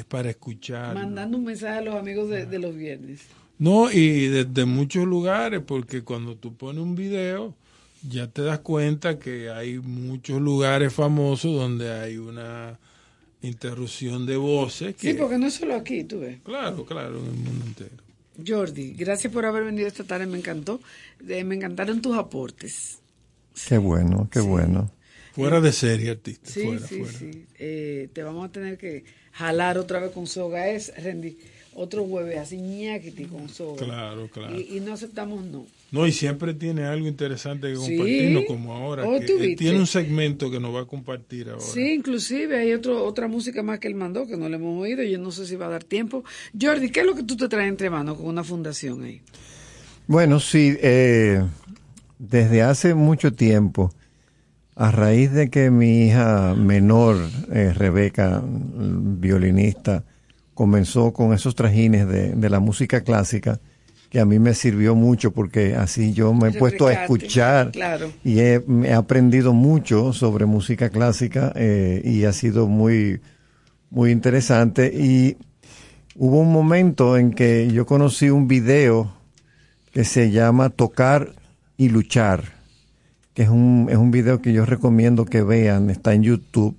es para escuchar.
Mandando un mensaje a los amigos de, de los viernes.
No, y desde muchos lugares, porque cuando tú pones un video, ya te das cuenta que hay muchos lugares famosos donde hay una interrupción de voces. Que,
Sí, porque no es solo aquí, tú ves.
Claro, claro, en el mundo entero.
Jordi, gracias por haber venido esta tarde, me encantó. Eh, me encantaron tus aportes.
qué bueno, qué bueno.
Fuera de serie, artista.
Sí,
fuera,
sí,
fuera.
sí. Eh, te vamos a tener que jalar otra vez con soga. Es, Randy, otro jueves así, ñaquiti con soga.
Claro, claro.
Y, y no aceptamos no.
No, y siempre tiene algo interesante que
Sí.
compartirnos, como ahora.
Oh,
que tiene un segmento que nos va a compartir ahora.
Sí, inclusive hay otro, otra música más que él mandó que no le hemos oído. Yo no sé si va a dar tiempo. Jordi, ¿qué es lo que tú te traes entre manos con una fundación ahí?
Bueno, sí, eh, desde hace mucho tiempo, a raíz de que mi hija menor, eh, Rebeca, violinista, comenzó con esos trajines de, de la música clásica, que a mí me sirvió mucho porque así yo me he puesto a escuchar
claro.
y he, he aprendido mucho sobre música clásica eh, y ha sido muy, muy interesante. Y hubo un momento en que yo conocí un video que se llama Tocar y Luchar, que es un, es un video que yo recomiendo que vean, está en YouTube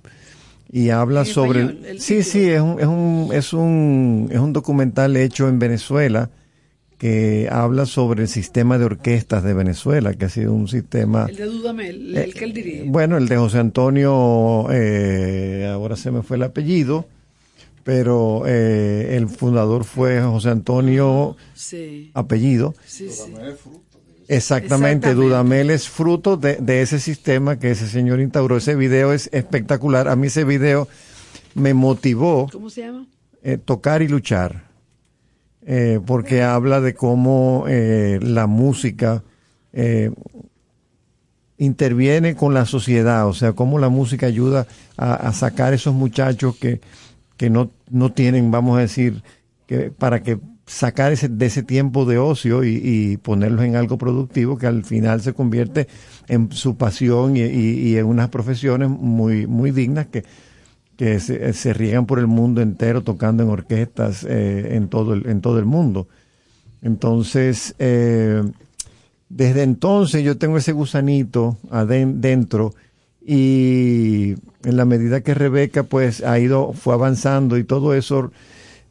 y habla
¿En
sobre
español, el
sí sí es un, es un es un es un documental hecho en Venezuela que habla sobre el sistema de orquestas de Venezuela que ha sido un sistema
El de Dudamel, el que él dirige.
bueno, el de José Antonio, eh, ahora se me fue el apellido, pero eh, el fundador fue José Antonio,
Sí.
apellido.
Sí, sí.
Exactamente,
Exactamente.
Dudamel es fruto de, de ese sistema que ese señor instauró. Ese video es espectacular. A mí ese video me motivó
¿Cómo se llama?
eh, tocar y luchar, eh, porque habla de cómo eh, la música eh, interviene con la sociedad, o sea, cómo la música ayuda a, a sacar esos muchachos que, que no, no tienen, vamos a decir, que para que sacar ese, de ese tiempo de ocio y, ponerlos en algo productivo que al final se convierte en su pasión y, en unas profesiones muy, muy dignas que, que se, se riegan por el mundo entero tocando en orquestas eh, en, todo el, en todo el mundo. Entonces, eh, desde entonces yo tengo ese gusanito adentro y en la medida que Rebeca pues ha ido, fue avanzando y todo eso,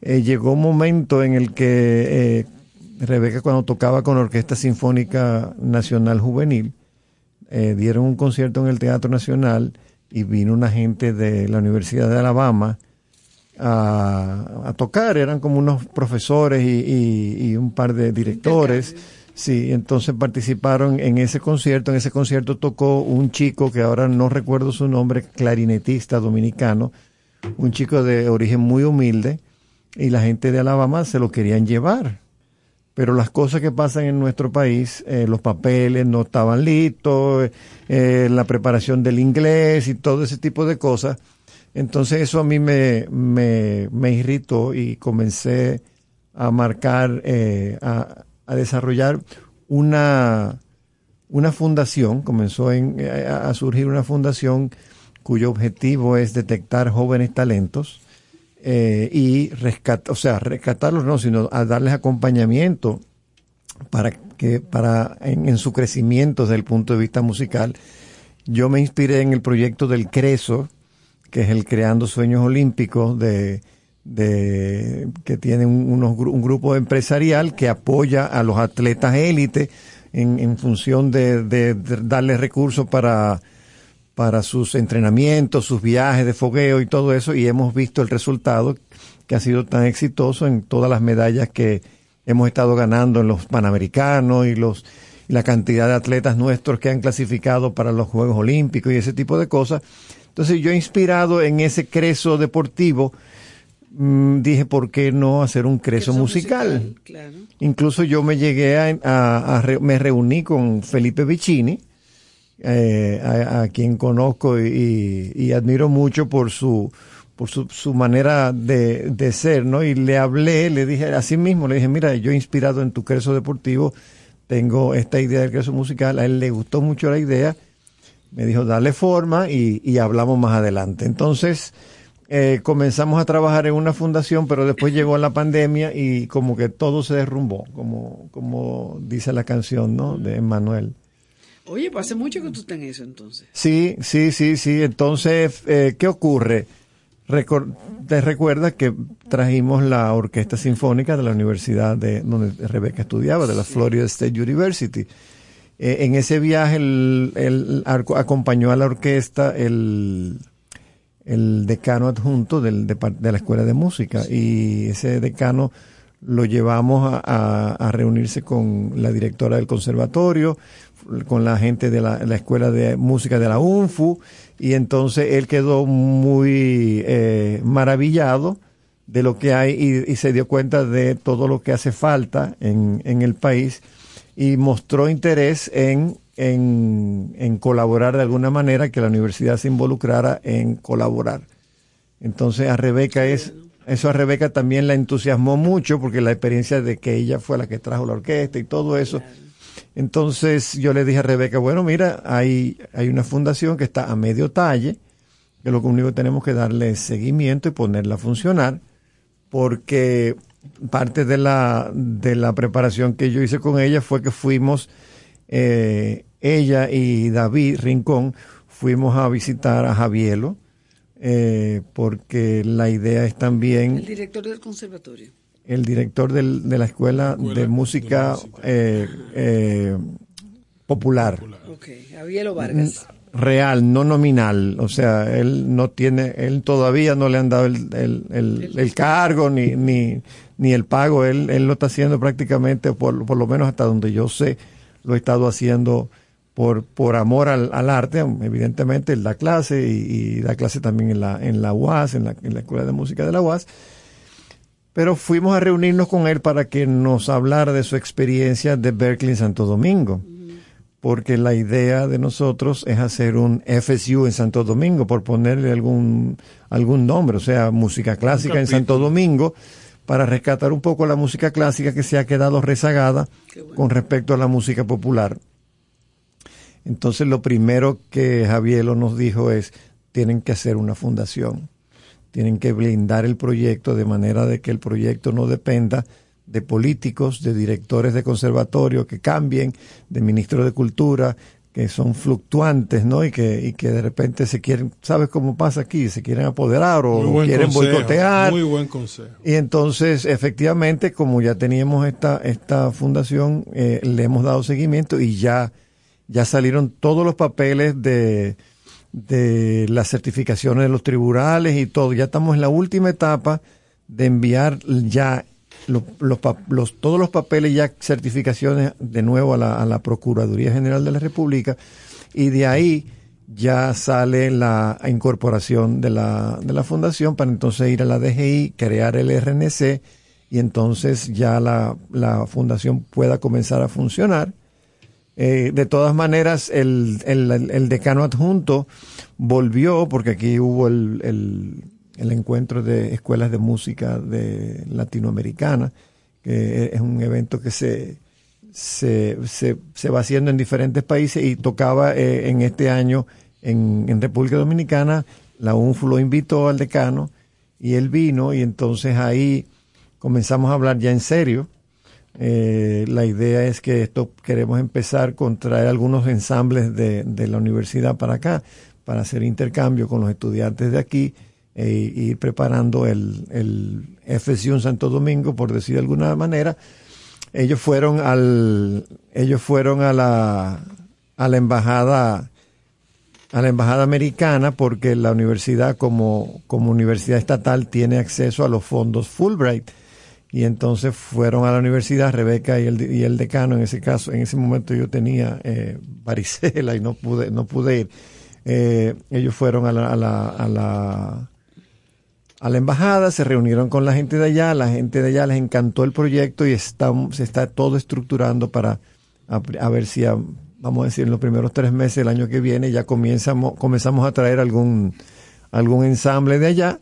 eh, llegó un momento en el que eh, Rebeca cuando tocaba con la Orquesta Sinfónica Nacional Juvenil, eh, dieron un concierto en el Teatro Nacional y vino una gente de la Universidad de Alabama a, a tocar, eran como unos profesores y, y- y un par de directores. Sí, entonces participaron en ese concierto. En ese concierto tocó un chico que ahora no recuerdo su nombre, clarinetista dominicano, un chico de origen muy humilde, y la gente de Alabama se lo querían llevar. Pero las cosas que pasan en nuestro país, eh, los papeles no estaban listos, eh, la preparación del inglés y todo ese tipo de cosas. Entonces eso a mí me, me, me irritó y comencé a marcar, eh, a, a desarrollar una, una fundación, comenzó en- a surgir una fundación cuyo objetivo es detectar jóvenes talentos eh, y rescatar, o sea, rescatarlos no, sino a darles acompañamiento para que para en, su crecimiento desde el punto de vista musical. Yo me inspiré en el proyecto del Creso, que es el Creando Sueños Olímpicos de, de que tiene un, un grupo empresarial que apoya a los atletas élite en, en función de darles recursos para para sus entrenamientos, sus viajes de fogueo y todo eso, y hemos visto el resultado que ha sido tan exitoso en todas las medallas que hemos estado ganando en los Panamericanos y los y la cantidad de atletas nuestros que han clasificado para los Juegos Olímpicos y ese tipo de cosas. Entonces yo inspirado en ese creso deportivo, mm, dije, ¿por qué no hacer un creso, musical? Incluso yo me llegué a, a- a re- me reuní con Felipe Vicini, eh, a, a quien conozco y, y admiro mucho por su por su, su manera de, de ser, ¿no? Y le hablé, le dije, así mismo, le dije, mira, yo inspirado en tu creso deportivo, tengo esta idea del creso musical, a él le gustó mucho la idea, me dijo, dale forma y, y hablamos más adelante. Entonces, eh, comenzamos a trabajar en una fundación, pero después llegó la pandemia y como que todo se derrumbó, como, como dice la canción, ¿no? De Manuel.
Oye, pues hace mucho que tú estás en eso entonces.
Sí, sí, sí, sí. Entonces, eh, ¿qué ocurre? Recor- te recuerdas que trajimos la orquesta sinfónica de la universidad de donde Rebeca estudiaba, de la Florida State University. Eh, en ese viaje el, acompañó a la orquesta el, el decano adjunto del, de la escuela de música y ese decano lo llevamos a, a- a reunirse con la directora del conservatorio, con la gente de la, la escuela de música de la UNFU y entonces él quedó muy eh, maravillado de lo que hay y, y se dio cuenta de todo lo que hace falta en, en el país y mostró interés en, en, en colaborar de alguna manera, que la universidad se involucrara en colaborar. Entonces a Rebeca es, eso a Rebeca también la entusiasmó mucho porque la experiencia de que ella fue la que trajo la orquesta y todo eso. Entonces yo le dije a Rebeca, bueno, mira, hay, hay una fundación que está a medio talle, que lo único que tenemos que darle es seguimiento y ponerla a funcionar, porque parte de la, de la preparación que yo hice con ella fue que fuimos, eh, ella y David Rincón, fuimos a visitar a Javielo, eh, porque la idea es también
El director del conservatorio.
El director del- de la escuela, de música, eh, eh, popular.
Ok, Javielo Vargas.
Real, no nominal. O sea, él no tiene, él todavía no le han dado el, el, el- el cargo ni, ni, ni el pago. Él, él lo está haciendo prácticamente, por, por lo menos hasta donde yo sé, lo ha estado haciendo por, por amor al, al arte. Evidentemente, él da clase y, y da clase también en la, en la UAS, en la, en la Escuela de Música de la UAS. Pero fuimos a reunirnos con él para que nos hablara de su experiencia de Berkeley en Santo Domingo. Porque la idea de nosotros es hacer un FSU en Santo Domingo, por ponerle algún, algún nombre, o sea, música clásica en Santo Domingo, para rescatar un poco la música clásica que se ha quedado rezagada con respecto a la música popular. Entonces lo primero que Javielo nos dijo es, tienen que hacer una fundación, tienen que blindar el proyecto de manera de que el proyecto no dependa de políticos, de directores de conservatorio que cambien, de ministros de cultura que son fluctuantes, ¿no? Y que, y que de repente se quieren, ¿sabes cómo pasa aquí? Se quieren apoderar o quieren
consejo,
boicotear.
Muy buen consejo.
Y entonces, efectivamente, como ya teníamos esta, esta fundación, eh, le hemos dado seguimiento y ya, ya salieron todos los papeles de, de las certificaciones de los tribunales y todo. Ya estamos en la última etapa de enviar ya los, los, los- todos los papeles, ya certificaciones de nuevo a la, a la Procuraduría General de la República y de ahí ya sale la incorporación de la, de la fundación para entonces ir a la DGI, crear el RNC y entonces ya la, la fundación pueda comenzar a funcionar. Eh, de todas maneras, el, el, el decano adjunto volvió, porque aquí hubo el, el, el encuentro de escuelas de música de latinoamericana, que es un evento que se, se, se, va haciendo en diferentes países y tocaba eh, en este año en, en República Dominicana, la UNFU lo invitó al decano y él vino y entonces ahí comenzamos a hablar ya en serio. Eh, la idea es que esto queremos empezar con traer algunos ensambles de, de la universidad para acá, para hacer intercambio con los estudiantes de aquí e ir preparando el, el FSU en Santo Domingo, por decir de alguna manera. Ellos fueron al, ellos fueron a la, a la embajada a la embajada americana porque la universidad como, como universidad estatal tiene acceso a los fondos Fulbright y entonces fueron a la universidad Rebeca y el, y el decano en ese caso en ese momento yo tenía eh, varicela y no pude no pude ir. Eh, ellos fueron a la, a la, a la a la embajada, se reunieron con la gente de allá, la gente de allá les encantó el proyecto y está, se está todo estructurando para a, ver si, a- vamos a decir, en los primeros tres meses del año que viene ya comenzamos, comenzamos a traer algún, algún ensamble de allá.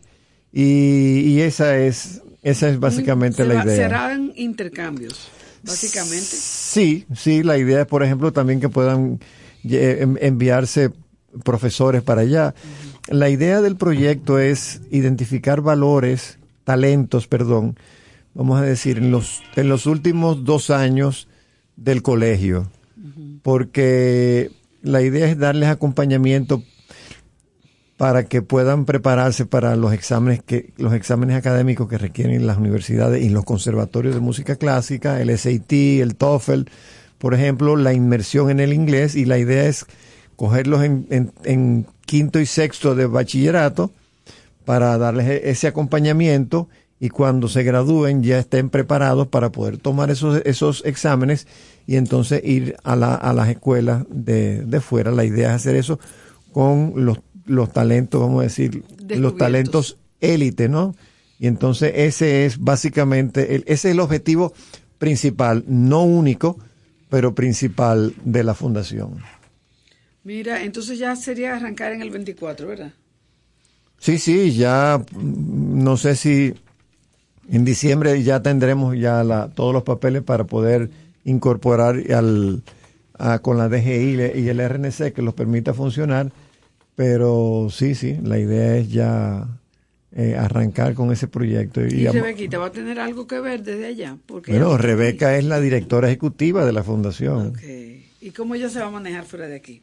Y, y esa es, esa es básicamente la idea.
Serán intercambios, básicamente.
Sí, sí, la idea es, por ejemplo, también que puedan en- enviarse profesores para allá. La idea del proyecto es identificar valores, talentos, perdón, vamos a decir, en los, en los últimos dos años del colegio, porque la idea es darles acompañamiento para que puedan prepararse para los exámenes que los exámenes académicos que requieren las universidades y los conservatorios de música clásica, el SAT, el TOEFL, por ejemplo, la inmersión en el inglés y la idea es cogerlos en, en- en quinto y sexto de bachillerato para darles e- ese acompañamiento y cuando se gradúen ya estén preparados para poder tomar esos, esos exámenes y entonces ir a, la, a las escuelas de, de fuera. La idea es hacer eso con los, los talentos, vamos a decir, los talentos élite, ¿no? Y entonces ese es básicamente, el, ese es el objetivo principal, no único, pero principal de la fundación.
Mira, entonces ya sería arrancar en el 24, ¿verdad?
Sí, sí, ya mm, no sé si en diciembre ya tendremos ya la, todos los papeles para poder incorporar al, a- con la DGI y el RNC que los permita funcionar, pero sí, sí, la idea es ya eh, arrancar con ese proyecto.
Y,
am-
Rebequita va a tener algo que ver desde allá. Porque
bueno,
ella-
Rebeca es la directora ejecutiva de la fundación.
Ok. ¿Y cómo ella se va a manejar fuera de aquí?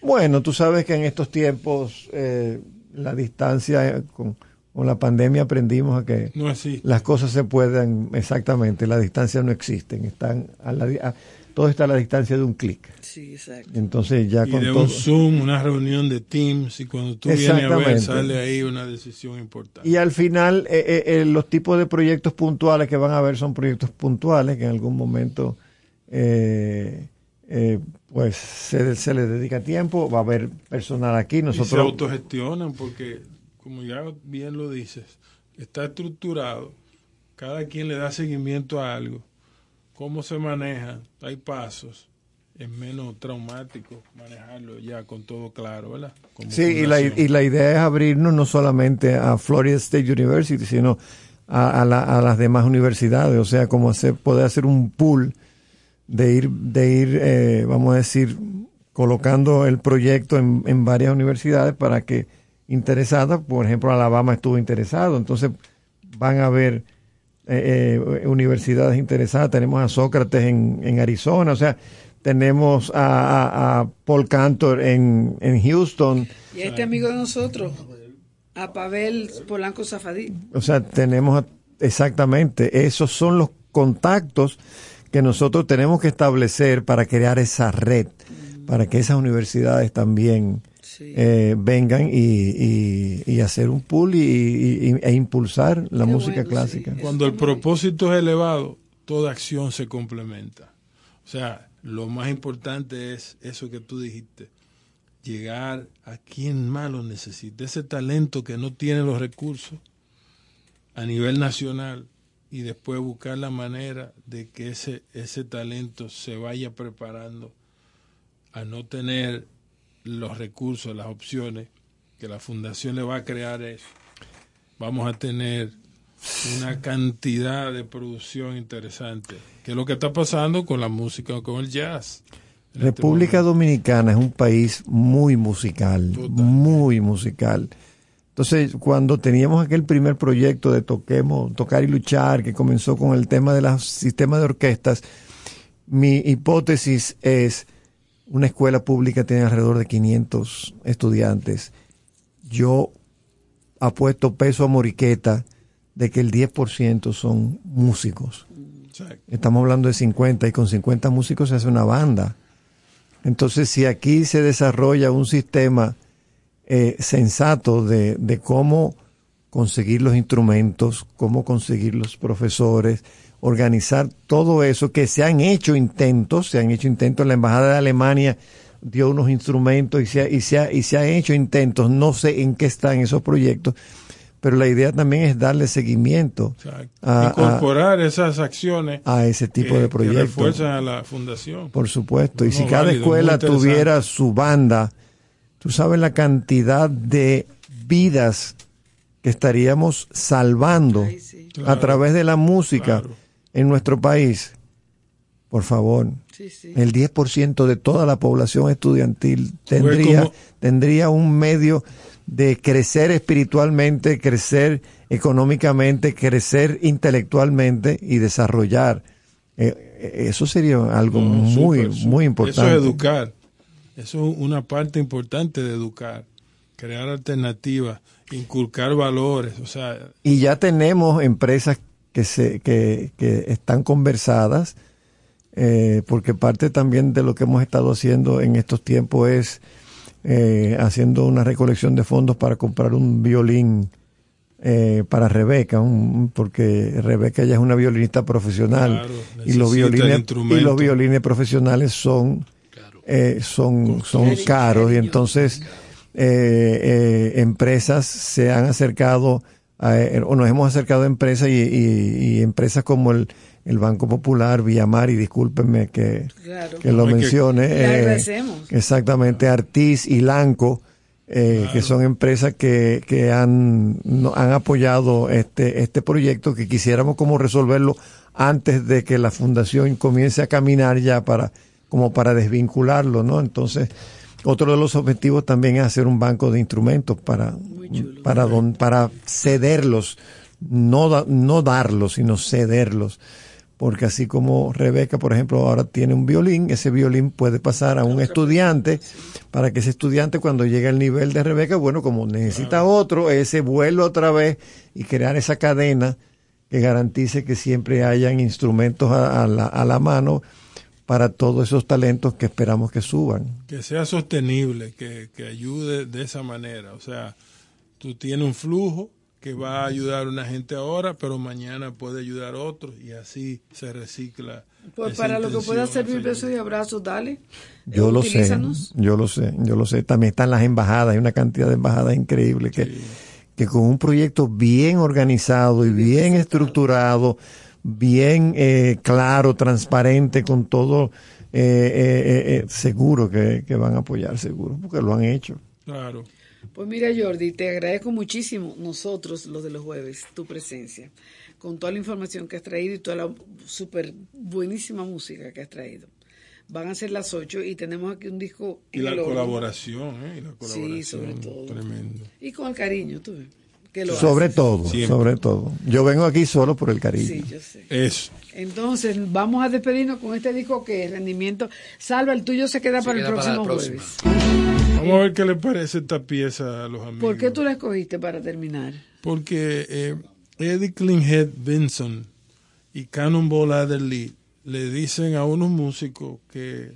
Bueno, tú sabes que en estos tiempos eh, la distancia eh, con, con la pandemia aprendimos a que
No
las cosas se pueden exactamente, las distancias no existen, están a la, a- todo está a la distancia de un clic.
Sí, exacto.
Entonces ya
y
con
de
todo
un Zoom, una reunión de Teams, y cuando tú vienes a ver, sale ahí una decisión importante.
y al final eh, eh, eh, los tipos de proyectos puntuales que van a haber son proyectos puntuales que en algún momento eh, eh, pues se, se les dedica tiempo, va a haber personal aquí,
Y se
nosotros
autogestionan porque, como ya bien lo dices, está estructurado, cada quien le da seguimiento a algo, cómo se maneja, hay pasos, es menos traumático manejarlo ya con todo claro, ¿verdad? Como
Sí, y la,
fundación.
y la idea es abrirnos no solamente a Florida State University, sino a, a la- a las demás universidades, o sea, como hacer, poder hacer un pool de ir, de ir eh, vamos a decir, colocando el proyecto en, en varias universidades para que interesadas, por ejemplo, Alabama estuvo interesado, entonces van a haber eh, eh, universidades interesadas, tenemos a Sócrates en, en Arizona, o sea, tenemos a, a- a Paul Cantor en, en Houston,
Y a este amigo de nosotros, a Pavel Polanco Zafadí.
O sea, tenemos a- exactamente, esos son los contactos que nosotros tenemos que establecer para crear esa red, para que esas universidades también eh, vengan y, y- y hacer un pool y, y- e impulsar la música clásica.
Cuando el propósito es elevado, toda acción se complementa. O sea, lo más importante es eso que tú dijiste, llegar a quien más lo necesita, ese talento que no tiene los recursos a nivel nacional y después buscar la manera de que ese, ese talento se vaya preparando a no tener los recursos, las opciones, que la fundación le va a crear eso. Vamos a tener una cantidad de producción interesante, que es lo que está pasando con la música, con el jazz. este
República Dominicana es un país muy musical, muy musical. Entonces, cuando teníamos aquel primer proyecto de Toquemos, Tocar y Luchar, que comenzó con el tema de los sistemas de orquestas, mi hipótesis es, una escuela pública tiene alrededor de 500 estudiantes. Yo apuesto peso a Moriqueta de que el 10% son músicos. Estamos hablando de 50 y con 50 músicos se hace una banda. Entonces, si aquí se desarrolla un sistema eh, sensato de, de cómo conseguir los instrumentos, cómo conseguir los profesores, organizar todo eso, que se han hecho intentos, se han hecho intentos, la Embajada de Alemania dio unos instrumentos y se, ha, y, se ha, y se han hecho intentos, no sé en qué están esos proyectos, pero la idea también es darle seguimiento
a, incorporar a, esas acciones
a ese tipo
que,
de proyectos.
Que refuerzan a la fundación.
Por supuesto, y si cada válido, escuela tuviera su banda, tú sabes la cantidad de vidas que estaríamos salvando Ay, sí. claro, a través de la música claro. En nuestro país. Por favor, sí, sí. el 10% de toda la población estudiantil tendría, como... tendría un medio de crecer espiritualmente, crecer económicamente, crecer intelectualmente y desarrollar. Eh, eso sería algo no, muy, super, muy importante.
Eso es educar. Eso es una parte importante de educar. Crear alternativas, inculcar valores. O sea,
y ya tenemos empresas que, se, que, que están conversadas, eh, porque parte también de lo que hemos estado haciendo en estos tiempos es eh, haciendo una recolección de fondos para comprar un violín eh, para Rebeca, un, porque Rebeca ya es una violinista profesional claro, y los violines y los violines profesionales son claro. eh, son son caros. Y entonces eh, empresas se han acercado a, o nos hemos acercado a empresas y, y, y empresas como el el Banco Popular, Villamar, y discúlpenme que, claro. que lo mencione.
Eh,
exactamente, Artis y Lanco, eh, claro. que son empresas que, que han, no, han apoyado este, este proyecto, que quisiéramos como resolverlo antes de que la fundación comience a caminar ya para, como para desvincularlo, ¿no? Entonces, otro de los objetivos también es hacer un banco de instrumentos para, chulo, para, don, para cederlos, no, da, no darlos, sino cederlos. Porque así como Rebeca, por ejemplo, ahora tiene un violín, ese violín puede pasar a un estudiante. para que ese estudiante cuando llegue al nivel de Rebeca, bueno, como necesita otro, ese vuelva otra vez y crear esa cadena que garantice que siempre hayan instrumentos a, a, la, a la mano para todos esos talentos que esperamos que suban.
Que sea sostenible, que, que ayude de esa manera. O sea, tú tienes un flujo que va a ayudar a una gente ahora, pero mañana puede ayudar a otros y así se recicla.
Pues para lo que pueda servir besos y abrazos, dale.
Yo lo sé, yo lo sé, yo lo sé. También están las embajadas, hay una cantidad de embajadas increíble que, sí. que con un proyecto bien organizado y bien estructurado, bien eh, claro, transparente, con todo eh, eh, eh, seguro que, que van a apoyar, seguro, porque lo han hecho.
Claro.
Pues mira Jordi, te agradezco muchísimo nosotros, los de los jueves, tu presencia, con toda la información que has traído y toda la súper buenísima música que has traído. Van a ser las 8 y tenemos aquí un disco.
Y la colaboración, ¿eh? Y la colaboración.
Sí, sobre todo.
Tremendo.
Y con el cariño, tú ves. Que lo
sobre
haces.
todo, Siempre. sobre todo. Yo vengo aquí solo por el cariño.
Sí, yo sé.
Eso.
Entonces, vamos a despedirnos con este disco que es rendimiento. Salva, el tuyo se queda,
Se
para,
queda
el próximo jueves.
Vamos a ver qué le parece esta pieza a los amigos.
¿Por qué tú la escogiste para terminar?
Porque eh, Eddie Klinghead Vinson y Cannonball Adderley le dicen a unos músicos que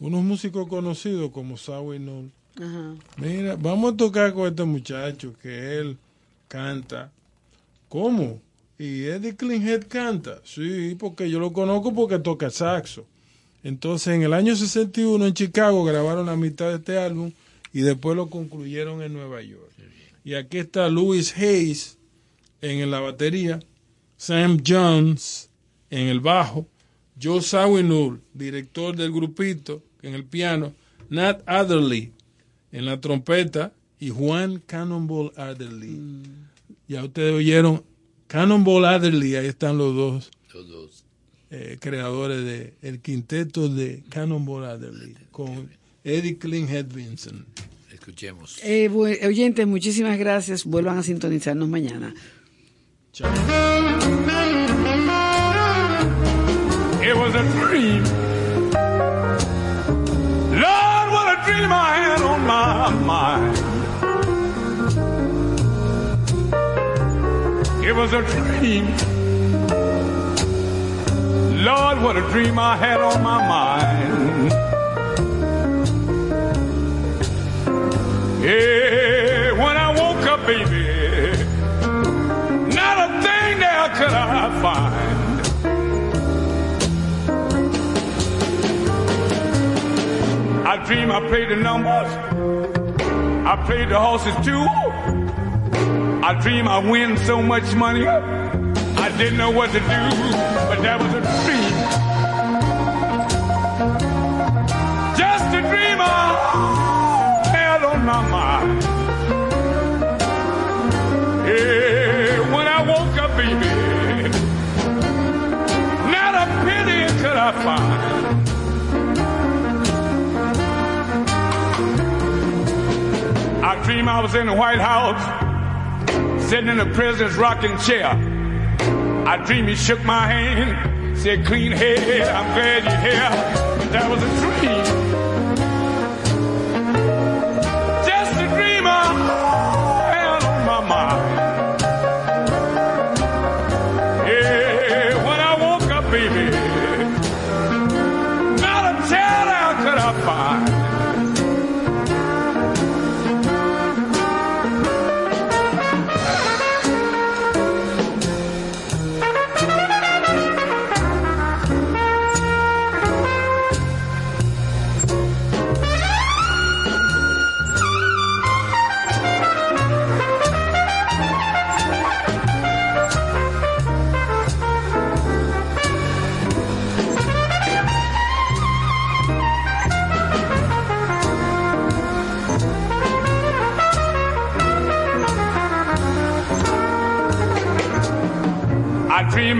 unos músicos conocidos como Sawi Null,
Ajá.
mira, vamos a tocar con este muchacho que él canta. ¿Cómo? Y Eddie Klinghead canta. Sí, porque yo lo conozco porque toca saxo. Entonces, en el año 61 en Chicago grabaron la mitad de este álbum y después lo concluyeron en Nueva York. Y aquí está Louis Hayes en la batería, Sam Jones en el bajo, Joe Sawinul, director del grupito, en el piano, Nat Adderley en la trompeta y Juan Cannonball Adderley. Mm. Ya ustedes oyeron Cannonball Adderley, ahí están los dos.
Los dos.
Eh, creadores de el quinteto de Cannonball Adderley con Eddie Klinghead Vincent.
Escuchemos.
Eh, oyentes, muchísimas gracias. Vuelvan a sintonizarnos mañana.
Chao.
It was a dream. Lord, what a dream I had on my mind. It was a dream. Lord, what a dream I had on my mind.
Yeah, when I
woke up, baby, not a thing there could I find. I
dream I played the numbers. I played the horses too. I dream I win so much money. I didn't know what to do, but that was a dream. Just a dream I had on my mind. Yeah, when I woke up, baby, not a penny could I find. I dream I was in the White House, sitting in the president's rocking chair. I dream he shook my hand, said, clean head, I'm glad you're here. That was a dream.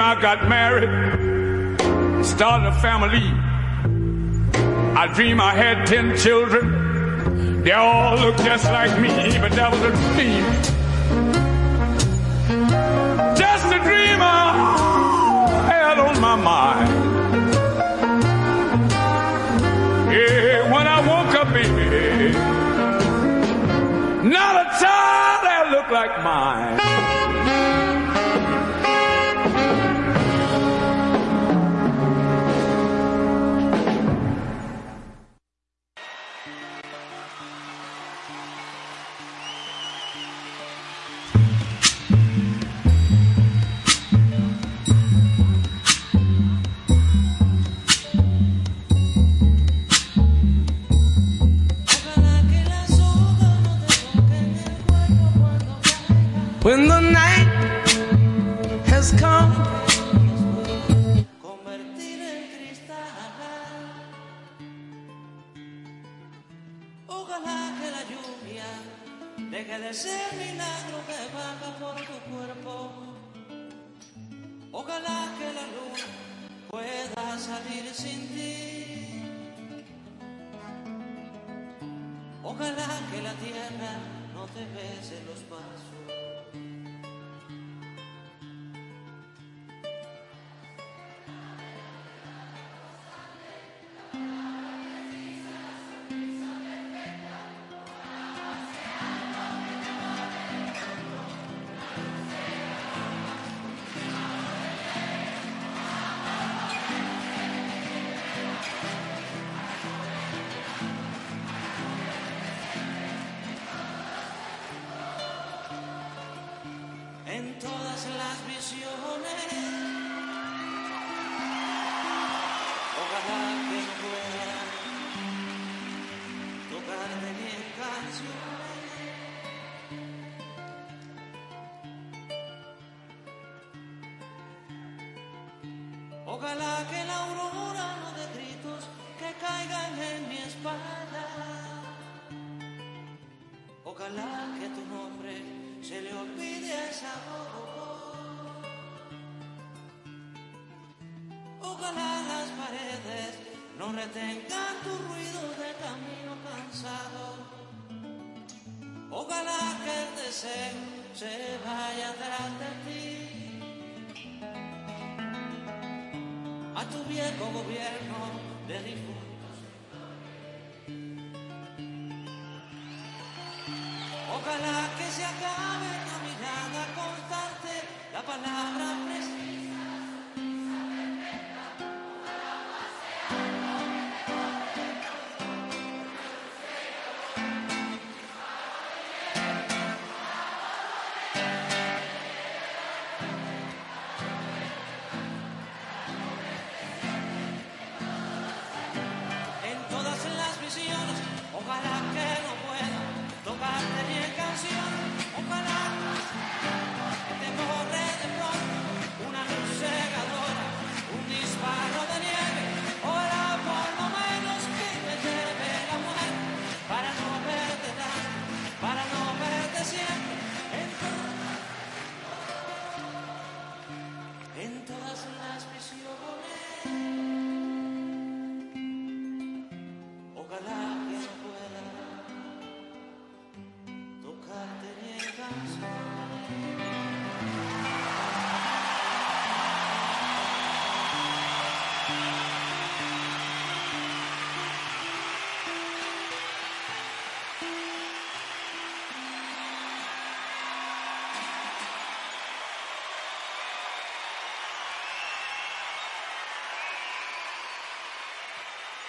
I got married, started a family. I dream I had ten children. They all look just like me, but that was a dream. Just a dream I had on my mind. Yeah, when I woke up, baby, not a child that looked like mine.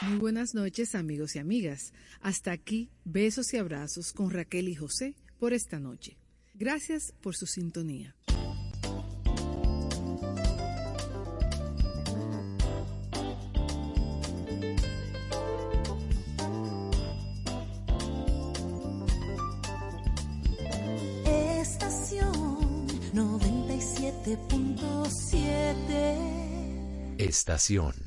Muy buenas noches amigos y amigas. Hasta aquí besos y abrazos con Raquel y José por esta noche. Gracias por su sintonía.
Estación 97.7
Estación